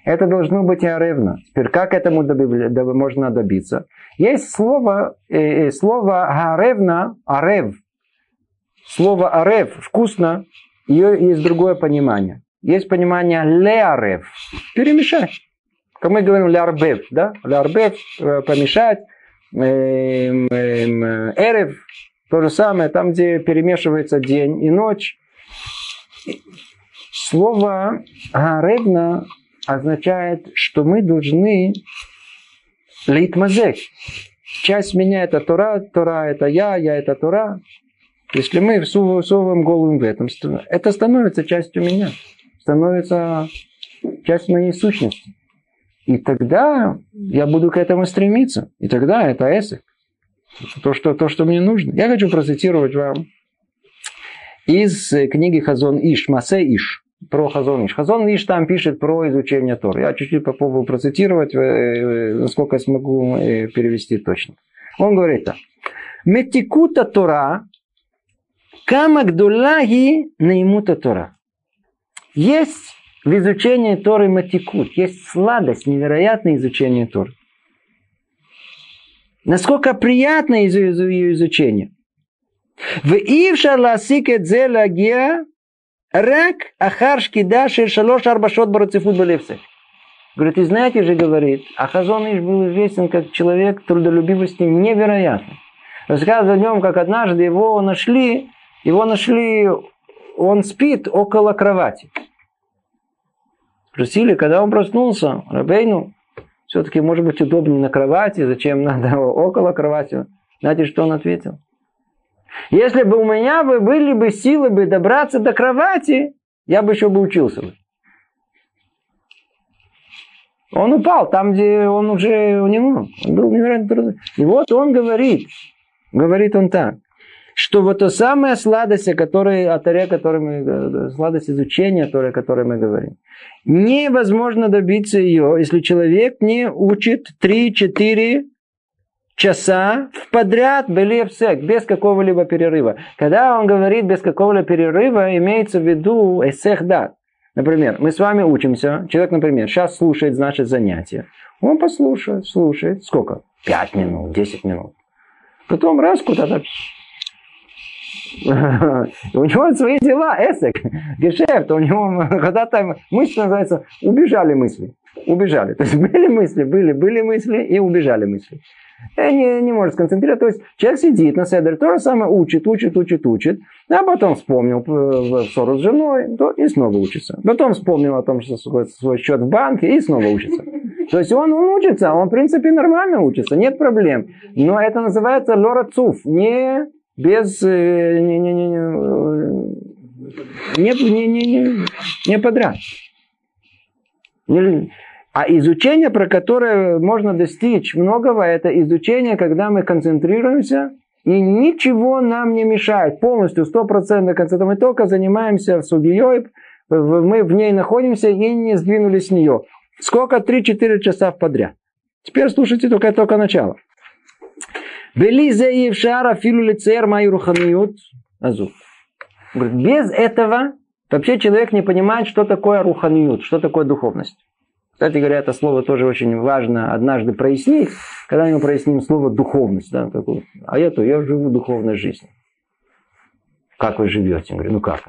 S1: Это должно быть аревно. Теперь как этому доби- можно добиться? Есть слово, э, э, слово аревна, арев. Слово арев, вкусно, ее есть другое понимание. Есть понимание леарев, перемешать. Как мы говорим лярбев, да? Лярбев, э, помешать. Эм, эм, эрев, то же самое, там, где перемешивается день и ночь. Слово «гаревна» означает, что мы должны лейтмазек. Часть меня это Тора, Тора это я, я это Тора. Если мы всовываем голову в этом, это становится частью меня, становится частью моей сущности. И тогда я буду к этому стремиться. И тогда это эсик. То, что, то, что мне нужно. Я хочу процитировать вам из книги Хазон Иш, Масе Иш про Хазон Иш. Хазон Иш там пишет про изучение Тора. Я чуть-чуть попробую процитировать, э, э, насколько смогу э, перевести точно. Он говорит так. Метикута Тора, камагдулаги наимута Тора. Есть в изучении Торы матикут, есть сладость, невероятное изучение Торы. Насколько приятно ее изучение. В Ившар ласикет зе лагия Рак ахаршки даши шалош арбашот барацифут балевсе. Говорит, и знаете же, говорит, а Хазон Иш был известен как человек трудолюбивости невероятной. Рассказывает о нем, как однажды его нашли, его нашли, он спит около кровати. Спросили, когда он проснулся, Рабейну, все-таки может быть удобнее на кровати, зачем надо около кровати. Знаете, что он ответил? Если бы у меня бы были бы силы бы добраться до кровати, я бы еще бы учился бы. Он упал там, где он уже у него Он был невероятно трудный. И вот он говорит, говорит он так, что вот то самая сладость, о которой, о Таре, которой мы, сладость изучения Торы, о которой мы говорим, невозможно добиться ее, если человек не учит 3-4 часа в подряд были сек, без какого-либо перерыва. Когда он говорит без какого-либо перерыва, имеется в виду эсех дат. Например, мы с вами учимся, человек, например, сейчас слушает, значит, занятие. Он послушает, слушает. Сколько? Пять минут, десять минут. Потом раз куда-то у него свои дела, эсек, гешефт, у него когда-то мысли называется, убежали мысли, убежали. То есть были мысли, были, были мысли и убежали мысли Э, не, не может сконцентрироваться. То есть человек сидит на седер, то же самое учит, учит, учит, учит, а потом вспомнил э, ссору с женой, то и снова учится. Потом вспомнил о том, что свой, свой счет в банке, и снова учится. То есть он, он учится, он в принципе нормально учится, нет проблем. Но это называется лора цуф, не без... Э, не, не, не, не, не, не, не, не подряд. Не, а изучение, про которое можно достичь многого, это изучение, когда мы концентрируемся, и ничего нам не мешает. Полностью, стопроцентно концентрация. Мы только занимаемся сугией, мы в ней находимся и не сдвинулись с нее. Сколько? 3-4 часа подряд. Теперь слушайте только, только начало. Белизе Евшара филу лицер мою руханиют. Без этого Вообще человек не понимает, что такое руханиют, что такое духовность. Кстати говоря, это слово тоже очень важно однажды прояснить, когда мы проясним слово духовность. Да, такое. А я то, я живу духовной жизнью. Как вы живете? Я говорю, ну как?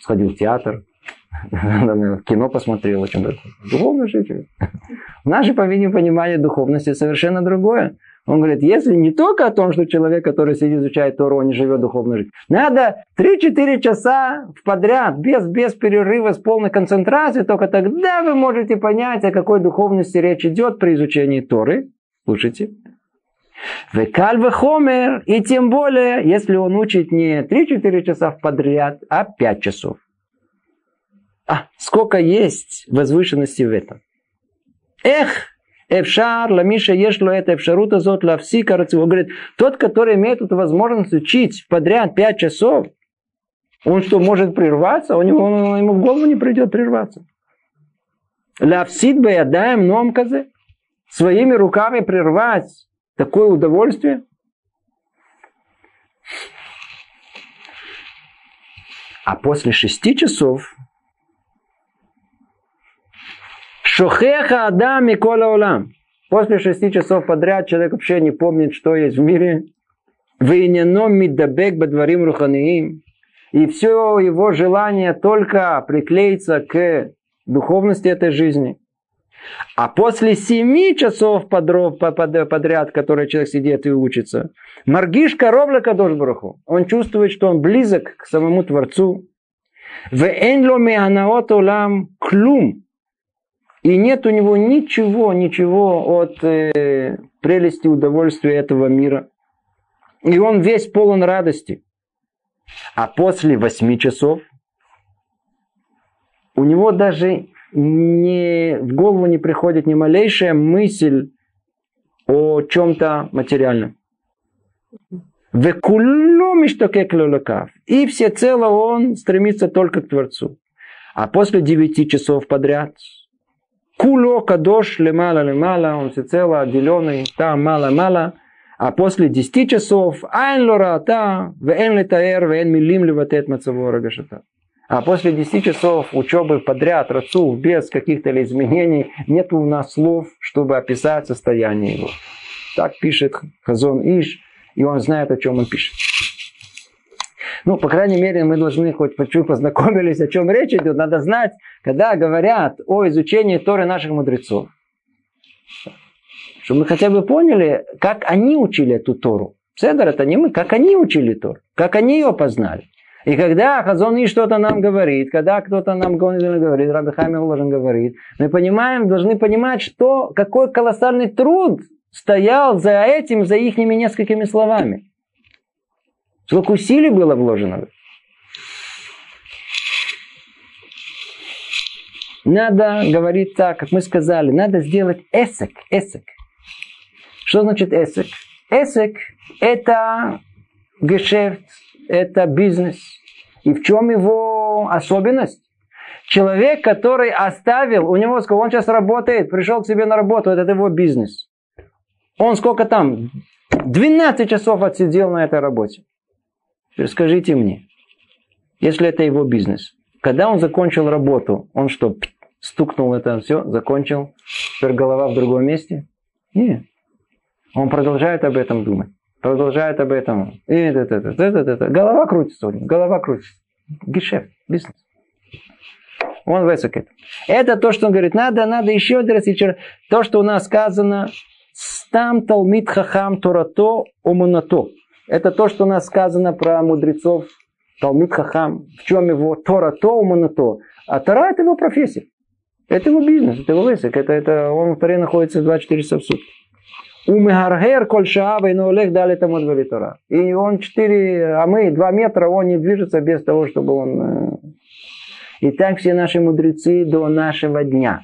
S1: Сходил в театр, кино посмотрел, о чем то Духовно жить. Наше понимание духовности совершенно другое. Он говорит, если не только о том, что человек, который сидит, изучает Тору, он не живет духовной жизнью. Надо 3-4 часа в подряд, без, без перерыва, с полной концентрацией, только тогда вы можете понять, о какой духовности речь идет при изучении Торы. Слушайте. Векаль хомер, и тем более, если он учит не 3-4 часа в подряд, а 5 часов. А, сколько есть возвышенности в этом. Эх, Эфшар, Ламиша, Ешло, это Эфшарута, Зот, Лавси, Карацеву. Говорит, тот, который имеет эту возможность учить подряд 5 часов, он что, может прерваться? У него, он, ему в голову не придет прерваться. Лавсид баядаем номказы. Своими руками прервать такое удовольствие. А после шести часов Шохеха Адам Микола Улам. После шести часов подряд человек вообще не помнит, что есть в мире. Вейняном миддабек бадварим руханиим. И все его желание только приклеиться к духовности этой жизни. А после семи часов подряд, которые человек сидит и учится, Маргиш коровля Кадош Бараху. Он чувствует, что он близок к самому Творцу. В энломе анаот улам клум. И нет у него ничего, ничего от э, прелести удовольствия этого мира. И он весь полон радости. А после восьми часов у него даже не, в голову не приходит ни малейшая мысль о чем-то материальном. И всецело он стремится только к Творцу. А после девяти часов подряд Куло кадош лемала лемала, он всецело отделенный, там мало-мало, а после 10 часов айн лората, вен летаэр, вен милим леватет мацаво рагашата. А после 10 часов учебы подряд, рацу, без каких-то изменений, нет у нас слов, чтобы описать состояние его. Так пишет Хазон Иш, и он знает, о чем он пишет. Ну, по крайней мере, мы должны хоть чуть познакомились, о чем речь идет. Надо знать, когда говорят о изучении Торы наших мудрецов. Чтобы мы хотя бы поняли, как они учили эту Тору. Седор это не мы, как они учили Тору, как они ее познали. И когда Хазон и что-то нам говорит, когда кто-то нам говорит, Раби Хамил Ложен говорит, мы понимаем, должны понимать, что какой колоссальный труд стоял за этим, за их несколькими словами. Сколько усилий было вложено. Надо говорить так, как мы сказали, надо сделать эсек, эсек. Что значит эсек? Эсек – это гешефт, это бизнес. И в чем его особенность? Человек, который оставил, у него, он сейчас работает, пришел к себе на работу, это его бизнес. Он сколько там? 12 часов отсидел на этой работе. Скажите мне, если это его бизнес, когда он закончил работу, он что, стукнул это все, закончил, теперь голова в другом месте? Нет. Он продолжает об этом думать. Продолжает об этом. И это, это, это, это, это. Голова крутится голова крутится. Гешефт, бизнес. Он высокий. Это то, что он говорит, надо, надо еще раз, еще То, что у нас сказано, стам талмит хахам торато умунато. Это то, что у нас сказано про мудрецов Талмит Хахам. В чем его Тора то, умана то. А Тора это его профессия. Это его бизнес, это его лысик. Это, это, он в Торе находится 24 часа в сутки. Умегаргер коль шаава и олег дали тому Тора. И он 4, а мы 2 метра, он не движется без того, чтобы он... Э, и так все наши мудрецы до нашего дня.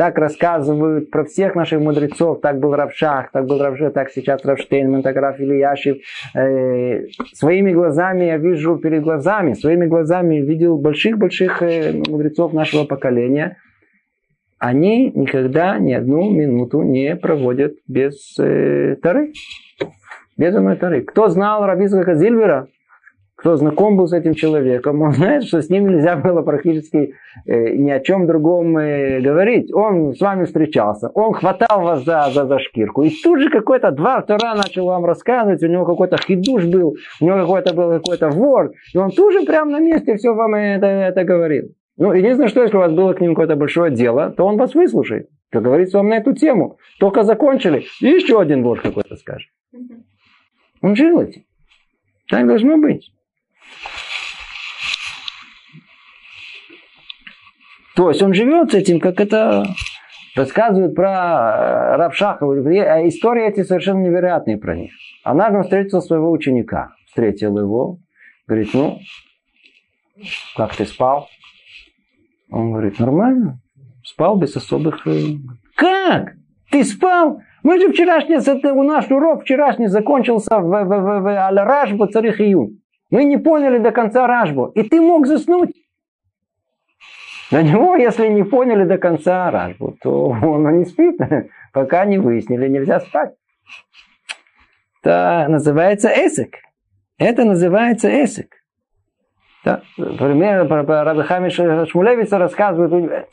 S1: Так рассказывают про всех наших мудрецов. Так был Равшах, так был Равше, так сейчас Равштейнман, так Раф Ильяшев. Э, своими глазами я вижу перед глазами, своими глазами видел больших-больших э, мудрецов нашего поколения. Они никогда ни одну минуту не проводят без э, Тары. Без одной Тары. Кто знал Равизака Зильвера? Кто знаком был с этим человеком, он знает, что с ним нельзя было практически э, ни о чем другом э, говорить. Он с вами встречался, он хватал вас за, за, за шкирку. И тут же какой-то два втора начал вам рассказывать, у него какой-то хидуш был, у него какой-то был какой-то вор, и он тут же прямо на месте все вам это, это говорил. Ну, единственное, что если у вас было к нему какое-то большое дело, то он вас выслушает. Как говорится вам на эту тему. Только закончили, и еще один вор какой-то скажет. Он жил этим. Так должно быть. То есть он живет с этим, как это рассказывают про э, Рабшаха. А истории эти совершенно невероятные про них. Однажды он встретил своего ученика. Встретил его. Говорит, ну, как ты спал? Он говорит, нормально. Спал без особых... Э, как? Ты спал? Мы же вчерашний, у нас урок вчерашний закончился в, в, в, в Царих Июнь. Мы не поняли до конца Рашбу. И ты мог заснуть. На него, если не поняли до конца Рашбу, то он не спит, пока не выяснили, нельзя спать. Это называется эсик. Это называется эсик. Да. Например, про Рабихами Шмулевица рассказывает,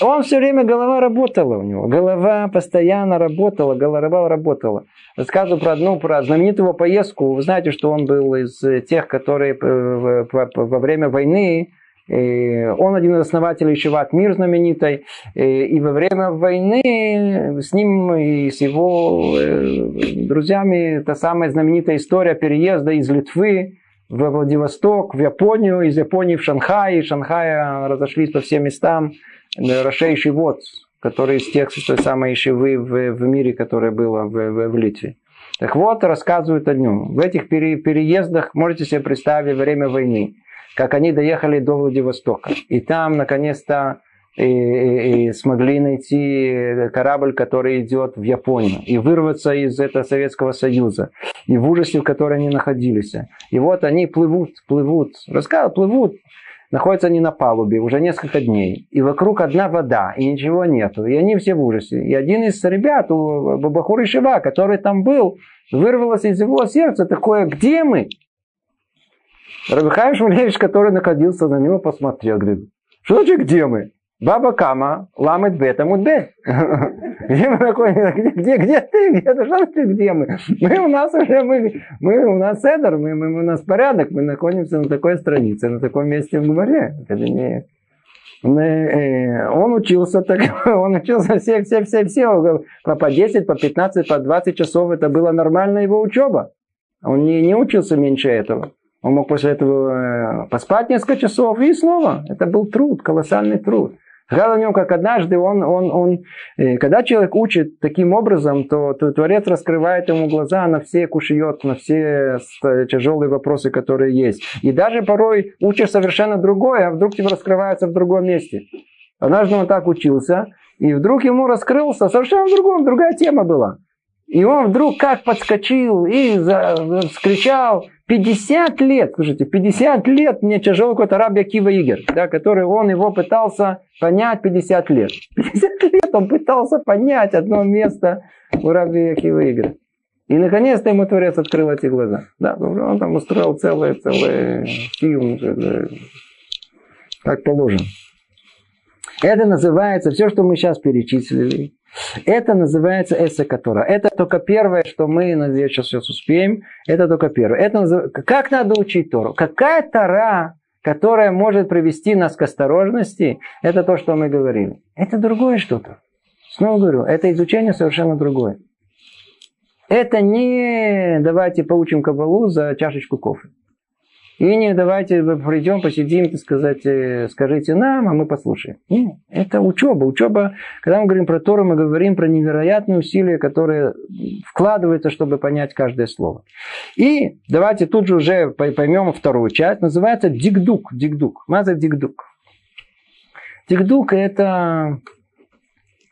S1: он все время, голова работала у него. Голова постоянно работала, голова работала. Рассказываю про одну, про знаменитую поездку. Вы знаете, что он был из тех, которые э, во время войны он один из основателей Шиват Мир знаменитой. И во время войны с ним и с его э, друзьями та самая знаменитая история переезда из Литвы в Владивосток, в Японию, из Японии в Шанхай. Из Шанхая разошлись по всем местам. Рашей Шивот, который из тех той самой Шивы в, в мире, которая была в, в, в Литве. Так вот, рассказывают о нем. В этих пере, переездах можете себе представить время войны, как они доехали до Владивостока. И там, наконец-то, и, и, и смогли найти корабль, который идет в Японию, и вырваться из этого Советского Союза, и в ужасе, в котором они находились. И вот они плывут, плывут, рассказывают, плывут, Находятся они на палубе уже несколько дней. И вокруг одна вода, и ничего нету. И они все в ужасе. И один из ребят, у Бабахура который там был, вырвалось из его сердца такое, где мы? Рабихаим Шмулевич, который находился на него, посмотрел, говорит, что значит, где мы? Баба Кама, ламет бета мудбе. Где мы находимся? Где, где, где ты? Где ты? Что ты? Где мы? Мы у нас уже, мы, мы у нас седер, мы, мы, у нас порядок, мы находимся на такой странице, на таком месте в Гумаре. Это не, э, он учился так, он учился все, все, все, все, по 10, по 15, по 20 часов, это была нормальная его учеба. Он не, не учился меньше этого. Он мог после этого э, поспать несколько часов и снова. Это был труд, колоссальный труд. Сказал о нем, как однажды он, он, он, э, когда человек учит таким образом, то, то Творец раскрывает ему глаза на все кушает, на все тяжелые вопросы, которые есть. И даже порой учишь совершенно другое, а вдруг тебе раскрывается в другом месте. Однажды он так учился, и вдруг ему раскрылся совершенно другом, другая тема была. И он вдруг как подскочил и скричал, 50 лет, слушайте, 50 лет мне тяжело какой-то раб Якива Игер, да, который он его пытался понять 50 лет. 50 лет он пытался понять одно место у раби Якива Игера. И наконец-то ему Творец открыл эти глаза. Да, он там устроил целый, целый фильм, как положено. Это называется, все, что мы сейчас перечислили, это называется эсекатора. Это только первое, что мы, надеюсь, сейчас, сейчас успеем. Это только первое. Это назыв... Как надо учить Тору? Какая Тора, которая может привести нас к осторожности, это то, что мы говорили. Это другое что-то. Снова говорю, это изучение совершенно другое. Это не давайте поучим кабалу за чашечку кофе. И не давайте придем, посидим, так сказать, э, скажите нам, а мы послушаем. Нет, это учеба. Учеба, когда мы говорим про Тору, мы говорим про невероятные усилия, которые вкладываются, чтобы понять каждое слово. И давайте тут же уже поймем вторую часть. Называется дигдук. Дигдук. Маза дигдук. Дигдук это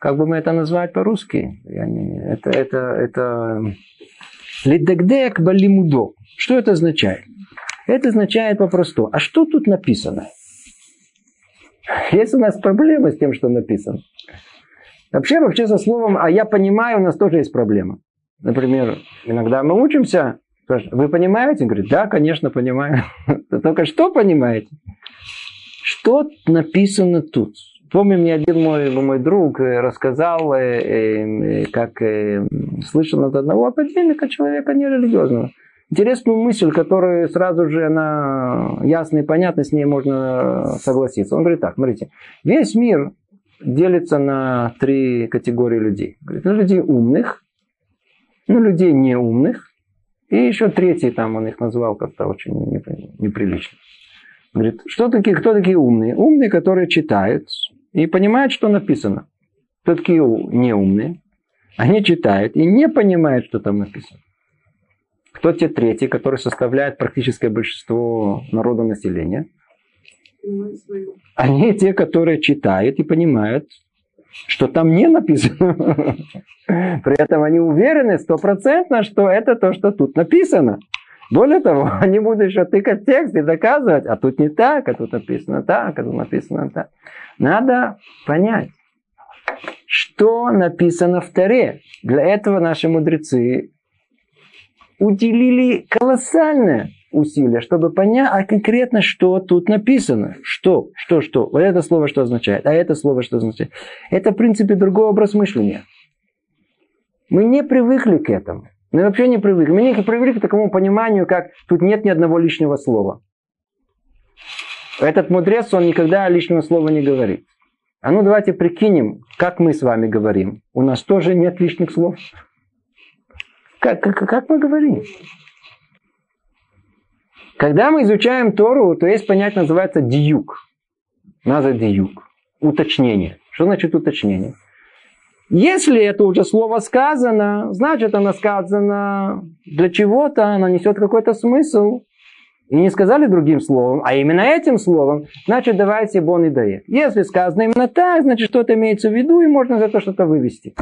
S1: как бы мы это назвать по-русски? Это, это, это лидегдек балимудо. Что это означает? Это означает попросту. А что тут написано? Есть у нас проблема с тем, что написано. Вообще, вообще со словом «а я понимаю» у нас тоже есть проблема. Например, иногда мы учимся, Вы понимаете? Он говорит, да, конечно, понимаю. Только что понимаете? Что написано тут? Помню, мне один мой, мой друг э, рассказал, э, э, как слышал от одного академика, человека нерелигиозного. Интересную мысль, которая сразу же, она ясна и понятна, с ней можно согласиться. Он говорит так, смотрите, весь мир делится на три категории людей. Говорит, на людей умных, на людей неумных, и еще третий там он их назвал как-то очень неприлично. Говорит, что такие, кто такие умные? Умные, которые читают и понимают, что написано. Кто такие неумные? Они читают и не понимают, что там написано. Кто те третьи, которые составляют практическое большинство народа населения? Они те, которые читают и понимают, что там не написано. При этом они уверены стопроцентно, что это то, что тут написано. Более того, они будут еще тыкать текст и доказывать, а тут не так, а тут написано так, а тут написано так. Надо понять, что написано в Таре. Для этого наши мудрецы уделили колоссальное усилия, чтобы понять а конкретно, что тут написано. Что, что, что. Вот это слово что означает, а это слово что означает. Это, в принципе, другой образ мышления. Мы не привыкли к этому. Мы вообще не привыкли. Мы не привыкли к такому пониманию, как тут нет ни одного лишнего слова. Этот мудрец, он никогда лишнего слова не говорит. А ну давайте прикинем, как мы с вами говорим. У нас тоже нет лишних слов. Как, как, как мы говорим? Когда мы изучаем Тору, то есть понятие называется диюк. Наза диюк. Уточнение. Что значит уточнение? Если это уже слово сказано, значит оно сказано для чего-то, оно несет какой-то смысл. И не сказали другим словом, а именно этим словом, значит давайте бон и дает. Если сказано именно так, значит что-то имеется в виду, и можно за это что-то вывести.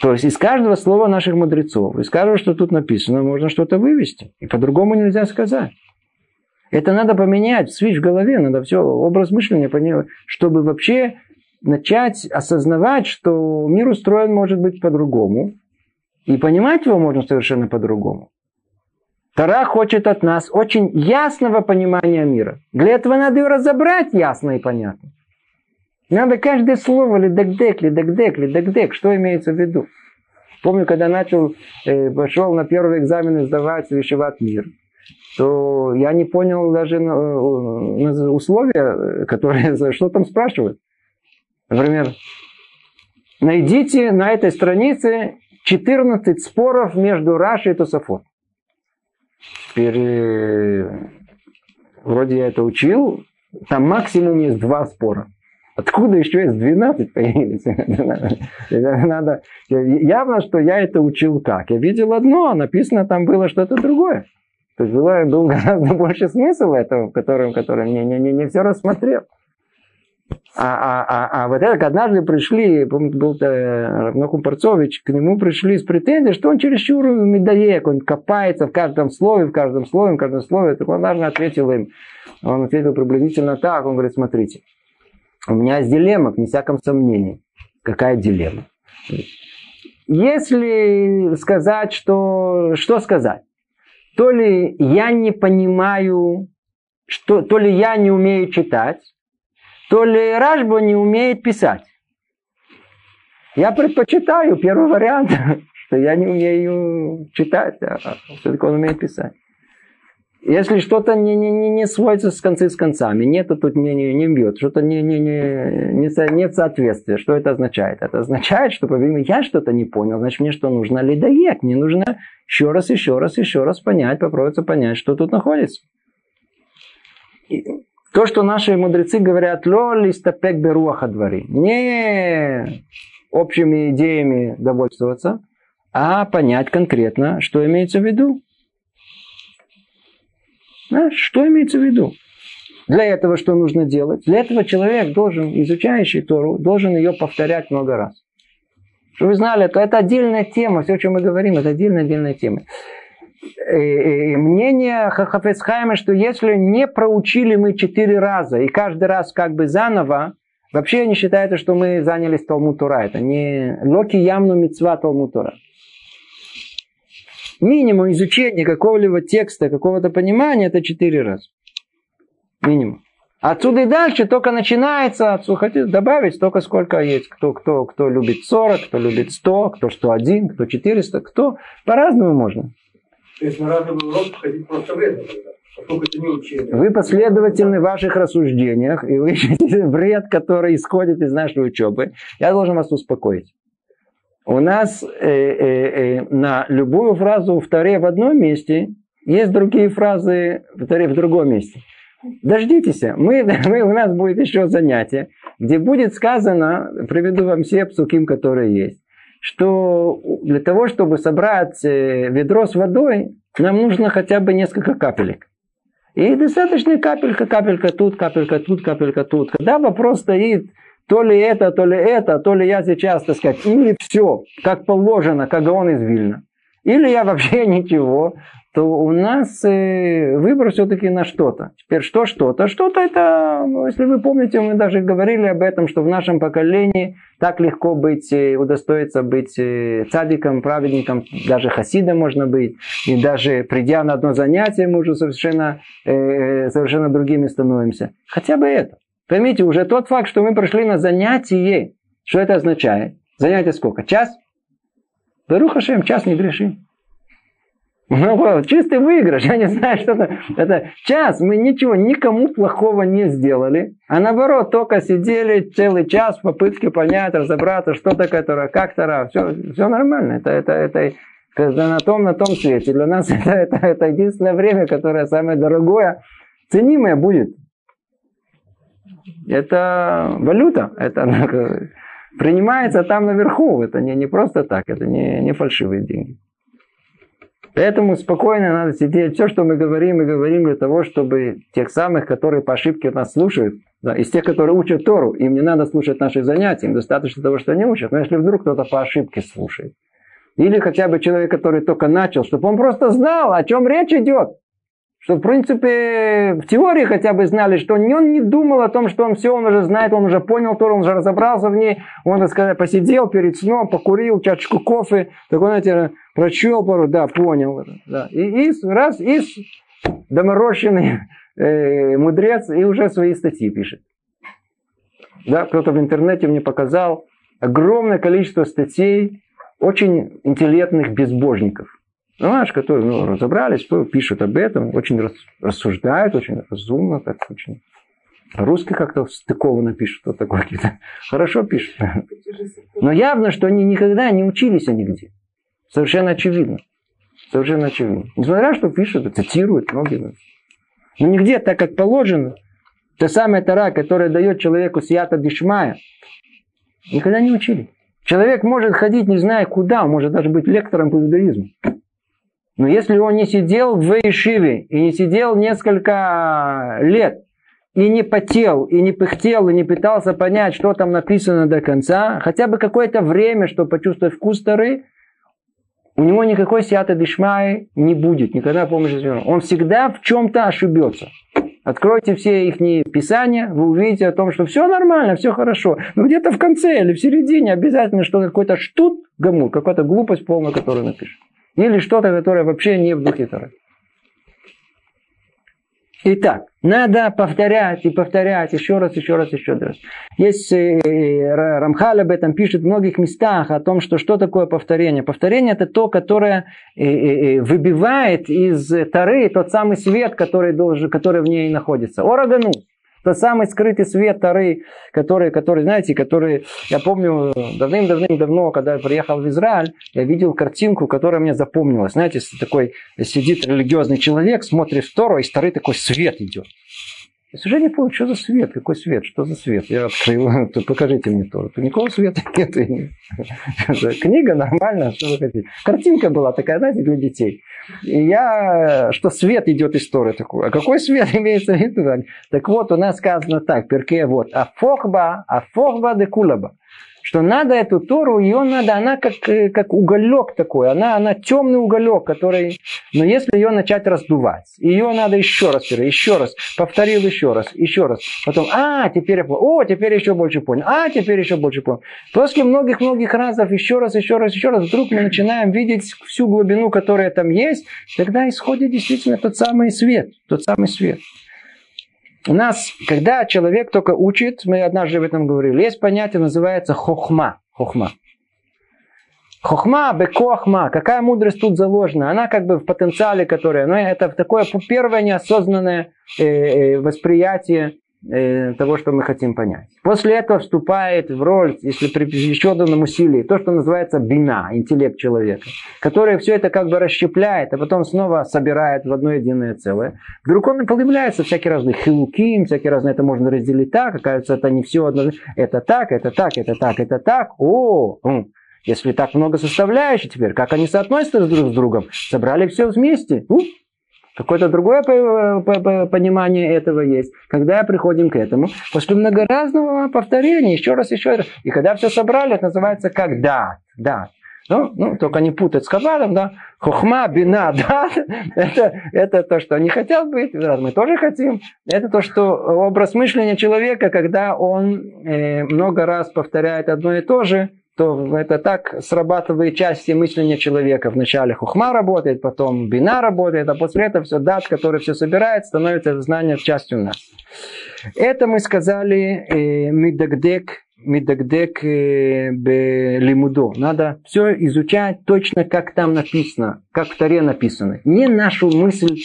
S1: То есть из каждого слова наших мудрецов, из каждого, что тут написано, можно что-то вывести. И по-другому нельзя сказать. Это надо поменять, свич в голове, надо все, образ мышления поменять, чтобы вообще начать осознавать, что мир устроен может быть по-другому, и понимать его можно совершенно по-другому. Тара хочет от нас очень ясного понимания мира. Для этого надо ее разобрать ясно и понятно. Надо каждое слово лидагдек, лидагдек, лидагдек, что имеется в виду. Помню, когда начал, э, пошел на первый экзамен сдавать вещеват мир, то я не понял даже э, условия, которые, что там спрашивают. Например, найдите на этой странице 14 споров между Рашей и Тософот. Теперь, э, вроде я это учил, там максимум есть два спора. Откуда еще есть 12 появились? Надо... Явно, что я это учил как. Я видел одно, а написано там было что-то другое. То есть было, был гораздо больше смысл этого, которым, которым не, не, не, не все рассмотрел. А, а, а, а вот это, однажды пришли, помню, был Равнохум Парцович, к нему пришли с претензией, что он чересчур медоек, он копается в каждом слове, в каждом слове, в каждом слове. Так он однажды ответил им, он ответил приблизительно так, он говорит, смотрите, у меня есть дилемма, не всяком сомнении. Какая дилемма? Если сказать, что... Что сказать? То ли я не понимаю, что, то ли я не умею читать, то ли Рашба не умеет писать. Я предпочитаю первый вариант, что я не умею читать, а все-таки он умеет писать. Если что-то не, не, не, не сводится с концы с концами, нету тут не, не, не бьет, что-то не, не, не, не, нет соответствия, что это означает? Это означает, что, по я что-то не понял, значит, мне что нужно ледоек, мне нужно еще раз, еще раз, еще раз понять, попробовать понять, что тут находится. И то, что наши мудрецы говорят, ло листопек беруаха двори, не общими идеями довольствоваться, а понять конкретно, что имеется в виду. Знаешь, что имеется в виду? Для этого что нужно делать? Для этого человек должен, изучающий Тору, должен ее повторять много раз. Чтобы вы знали, это, это отдельная тема, все, о чем мы говорим, это отдельная, отдельная тема. И, и мнение Хафецхайма, что если не проучили мы четыре раза, и каждый раз как бы заново, вообще они считают, что мы занялись Талмуд Тура. Это не локи ямну мецва Талмуд Тура. Минимум изучения какого-либо текста, какого-то понимания, это четыре раза. Минимум. Отсюда и дальше только начинается, отсюда хотите добавить столько, сколько есть. Кто, кто, кто любит 40, кто любит 100, кто 101, кто 400, кто. По-разному можно.
S2: То есть на разные уроки ходить просто вредно.
S1: Вы последовательны в ваших рассуждениях, и вы ищете вред, который исходит из нашей учебы. Я должен вас успокоить. У нас э, э, э, на любую фразу в Таре в одном месте есть другие фразы в Таре в другом месте. Дождитесь, мы, мы, у нас будет еще занятие, где будет сказано, приведу вам все псуким, которые есть, что для того, чтобы собрать э, ведро с водой, нам нужно хотя бы несколько капелек. И достаточно капелька, капелька тут, капелька тут, капелька тут. Когда вопрос стоит, то ли это, то ли это, то ли я сейчас, так сказать, или все, как положено, как он из Вильна, или я вообще ничего, то у нас э, выбор все-таки на что-то. Теперь что что-то? Что-то это, ну, если вы помните, мы даже говорили об этом, что в нашем поколении так легко быть, э, удостоиться быть э, цадиком, праведником, даже хасидом можно быть. И даже придя на одно занятие, мы уже совершенно, совершенно другими становимся. Хотя бы это. Поймите, уже тот факт, что мы пришли на занятие, что это означает? Занятие сколько? Час? Баруха Шем, час не грешим. Ну, чистый выигрыш, я не знаю, что это. Это час, мы ничего, никому плохого не сделали, а наоборот, только сидели целый час в попытке понять, разобраться, что такое Тора, как Тора, все, все нормально. Это, это, это, это на том, на том свете. Для нас это, это, это единственное время, которое самое дорогое, ценимое будет. Это валюта, это принимается там наверху, это не, не просто так, это не, не фальшивые деньги. Поэтому спокойно надо сидеть. Все, что мы говорим, мы говорим для того, чтобы тех самых, которые по ошибке нас слушают, да, из тех, которые учат Тору, им не надо слушать наши занятия, им достаточно того, что они учат. Но если вдруг кто-то по ошибке слушает, или хотя бы человек, который только начал, чтобы он просто знал, о чем речь идет. Что, в принципе, в теории хотя бы знали, что он не думал о том, что он все, он уже знает, он уже понял Тору, он уже разобрался в ней, он, так сказать, посидел перед сном, покурил чашечку кофе, так он, знаете, прочел пару, да, понял. Да. И, и раз, и доморощенный э, мудрец, и уже свои статьи пишет. Да, кто-то в интернете мне показал огромное количество статей очень интеллектных безбожников. Знаешь, которые ну, разобрались, пишут об этом, очень рассуждают, очень разумно, так очень по-русски как-то стыкованно пишут, вот такое. Хорошо пишут. Но явно, что они никогда не учились нигде. Совершенно очевидно. Совершенно очевидно. Несмотря что пишут, цитируют многие. Но нигде, так как положено, та самая тара, которая дает человеку сията дишмая, никогда не учили. Человек может ходить не зная куда, он может даже быть лектором по иудаизму. Но если он не сидел в Ишиве и не сидел несколько лет, и не потел, и не пыхтел, и не пытался понять, что там написано до конца, хотя бы какое-то время, чтобы почувствовать вкус Тары, у него никакой сиата дишмай не будет, никогда помощи Он всегда в чем-то ошибется. Откройте все их писания, вы увидите о том, что все нормально, все хорошо. Но где-то в конце или в середине обязательно что какой-то штут гамур, какая-то глупость полная, которую напишет. Или что-то, которое вообще не в духе Торы. Итак, надо повторять и повторять еще раз, еще раз, еще раз. Есть э, Рамхаль об этом пишет в многих местах о том, что что такое повторение. Повторение это то, которое э, э, выбивает из Тары тот самый свет, который, должен, который в ней находится. Ороганус. Тот самый скрытый свет Тары, который, который, знаете, который, я помню, давным-давным-давно, когда я приехал в Израиль, я видел картинку, которая мне запомнилась. Знаете, такой сидит религиозный человек, смотрит в Тору, и из такой свет идет. Я уже не понял, что за свет, какой свет, что за свет. Я открыл, покажите мне то. Тут никакого света нет. Книга нормальная, что вы хотите. Картинка была такая, знаете, для детей. И я, что свет идет из Торы такой. А какой свет имеется в виду? Так вот, у нас сказано так, перке вот, афохба, афохба де кулаба что надо эту Тору, ее надо, она как, э, как уголек такой, она, она темный уголек, который, но если ее начать раздувать, ее надо еще раз, еще раз, повторил еще раз, еще раз, потом, а, теперь я понял, о, теперь еще больше понял, а, теперь еще больше понял. После многих-многих разов, еще раз, еще раз, еще раз, вдруг мы начинаем видеть всю глубину, которая там есть, тогда исходит действительно тот самый свет, тот самый свет. У нас, когда человек только учит, мы однажды об этом говорили, есть понятие, называется хохма. Хохма. Хохма, бекохма, какая мудрость тут заложена? Она как бы в потенциале, которое, ну, это такое первое неосознанное э, э, восприятие Э, того, что мы хотим понять. После этого вступает в роль, если при еще данном усилии, то, что называется бина, интеллект человека, который все это как бы расщепляет, а потом снова собирает в одно единое целое. Вдруг он появляется всякие разные хилуки, всякие разные, это можно разделить так, оказывается, это не все одно, это так, это так, это так, это так, о, если так много составляющих теперь, как они соотносятся друг с другом, собрали все вместе, у, Какое-то другое понимание этого есть. Когда приходим к этому, после многоразного повторения, еще раз, еще раз. И когда все собрали, это называется как да, да. Ну, ну, только не путать с Хабадом, да. Хохма, бина, да. Это, это то, что они хотят быть, мы тоже хотим. Это то, что образ мышления человека, когда он э, много раз повторяет одно и то же, то это так срабатывает части мышления человека. Вначале хухма работает, потом бина работает, а после этого все дат, который все собирает, становится знание частью нас. Это мы сказали э, мидагдек, мидагдек э, лимудо. Надо все изучать точно, как там написано, как в Таре написано. Не нашу мысль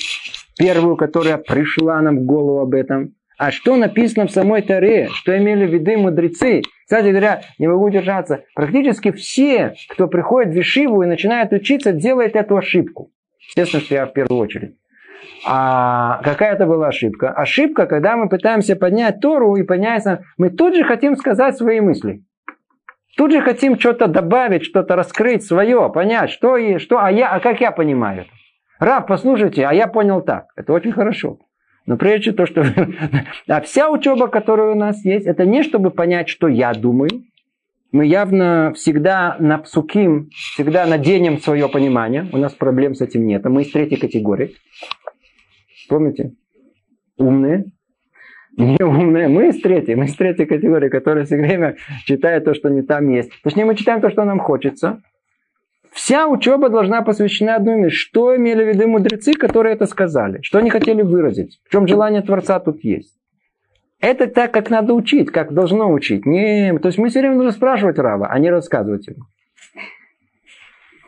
S1: первую, которая пришла нам в голову об этом, а что написано в самой Таре, что имели в виду мудрецы. Кстати говоря, не могу удержаться, практически все, кто приходит в Вишиву и начинает учиться, делают эту ошибку. Естественно, что я в первую очередь. А какая это была ошибка? Ошибка, когда мы пытаемся поднять Тору и понять, мы тут же хотим сказать свои мысли. Тут же хотим что-то добавить, что-то раскрыть свое, понять, что и что, а я, а как я понимаю это. Раб, послушайте, а я понял так. Это очень хорошо. Но прежде то, что... А вся учеба, которая у нас есть, это не чтобы понять, что я думаю. Мы явно всегда на псуким, всегда наденем свое понимание. У нас проблем с этим нет. Мы из третьей категории. Помните? Умные. Не умные. Мы из третьей. Мы из третьей категории, которая все время читает то, что не там есть. Точнее, мы читаем то, что нам хочется. Вся учеба должна посвящена одной вещи. Что имели в виду мудрецы, которые это сказали? Что они хотели выразить? В чем желание Творца тут есть? Это так, как надо учить, как должно учить. Не, то есть мы все время нужно спрашивать Рава, а не рассказывать ему.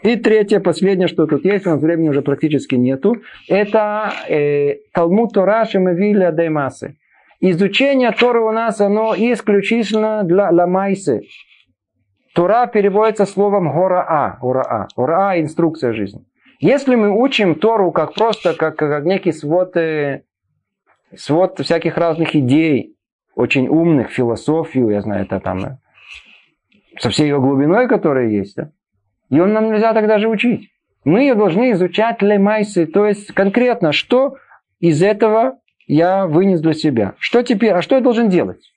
S1: И третье, последнее, что тут есть, у нас времени уже практически нету, это э, Талмуд Тора Шемавиля Даймасы. Изучение Торы у нас, оно исключительно для ламайсы, Тура переводится словом гораа. Гораа. Гораа – инструкция жизни. Если мы учим Тору как просто, как, как некий свод, э, свод всяких разных идей, очень умных, философию, я знаю, это там, со всей ее глубиной, которая есть, да? ее нам нельзя тогда же учить. Мы ее должны изучать лемайсы, то есть конкретно, что из этого я вынес для себя. Что теперь, а что я должен делать?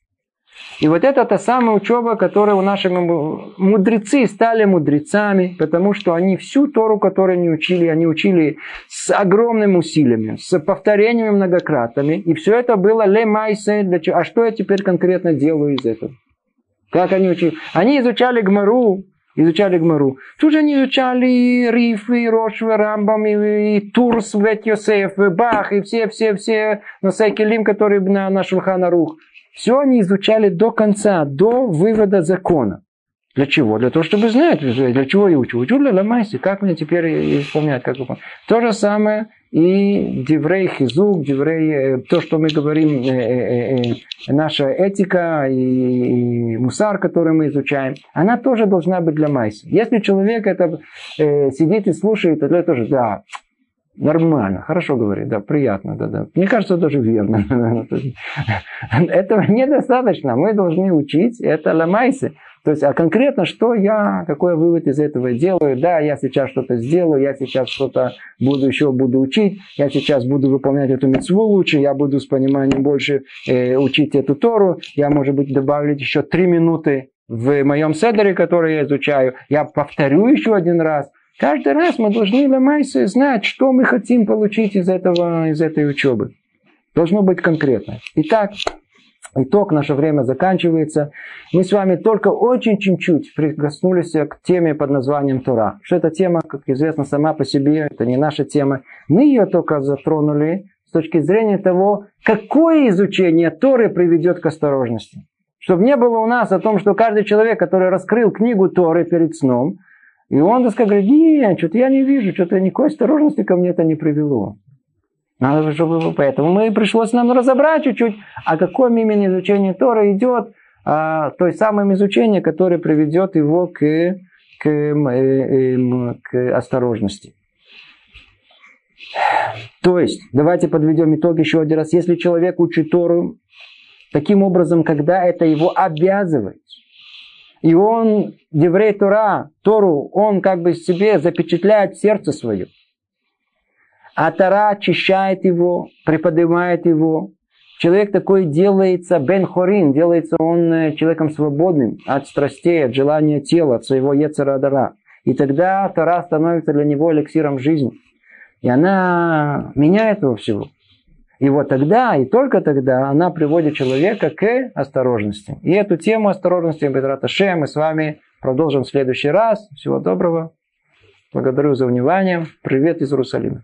S1: И вот это та самая учеба, которая у наших мудрецы стали мудрецами, потому что они всю Тору, которую они учили, они учили с огромными усилиями, с повторениями многократными. И все это было ле майсе. А что я теперь конкретно делаю из этого? Как они учили? Они изучали Гмару, изучали Гмару. Тут же они изучали Риф, и Рошвы, Рамбам, и, и Турс, Вет Йосеф, и Бах, и все-все-все Носай Лим, которые на, на Шульхана Рух. Все они изучали до конца, до вывода закона. Для чего? Для того, чтобы знать, для чего я учу. Учу для ламайси, как мне теперь исполнять, как выполнять. То же самое и диврей хизук, диврей, э, то, что мы говорим, э, э, наша этика и, мусар, который мы изучаем, она тоже должна быть для майси. Если человек это сидит и слушает, то это тоже, да, Нормально, хорошо говорит, да, приятно, да, да. Мне кажется, даже верно. Этого недостаточно. Мы должны учить это ламайсы. То есть, а конкретно, что я, какой вывод из этого делаю? Да, я сейчас что-то сделаю, я сейчас что-то буду еще буду учить, я сейчас буду выполнять эту мецву лучше, я буду с пониманием больше э, учить эту Тору, я, может быть, добавить еще три минуты в моем седере, который я изучаю. Я повторю еще один раз. Каждый раз мы должны ломайся знать, что мы хотим получить из, этого, из этой учебы. Должно быть конкретно. Итак, итог, наше время заканчивается. Мы с вами только очень чуть-чуть прикоснулись к теме под названием Тора. Что эта тема, как известно, сама по себе, это не наша тема. Мы ее только затронули с точки зрения того, какое изучение Торы приведет к осторожности. Чтобы не было у нас о том, что каждый человек, который раскрыл книгу Торы перед сном, и он так сказать, говорит, нет, что-то я не вижу, что-то никакой осторожности ко мне это не привело. Надо, чтобы, поэтому мы пришлось нам разобрать чуть-чуть, о каком именно изучении Тора идет, а, той самом изучении, которое приведет его к, к, э, к осторожности. То есть, давайте подведем итог еще один раз. Если человек учит Тору таким образом, когда это его обязывает, и он, еврей Тора, Тору, он как бы себе запечатляет сердце свое, а Тора очищает его, приподнимает его. Человек такой делается бен хорин, делается он э, человеком свободным от страстей, от желания тела, от своего ецерадара. И тогда Тора становится для него эликсиром жизни. И она меняет его всего. И вот тогда, и только тогда, она приводит человека к осторожности. И эту тему осторожности Бедрата Ше мы с вами продолжим в следующий раз. Всего доброго. Благодарю за внимание. Привет из Иерусалима.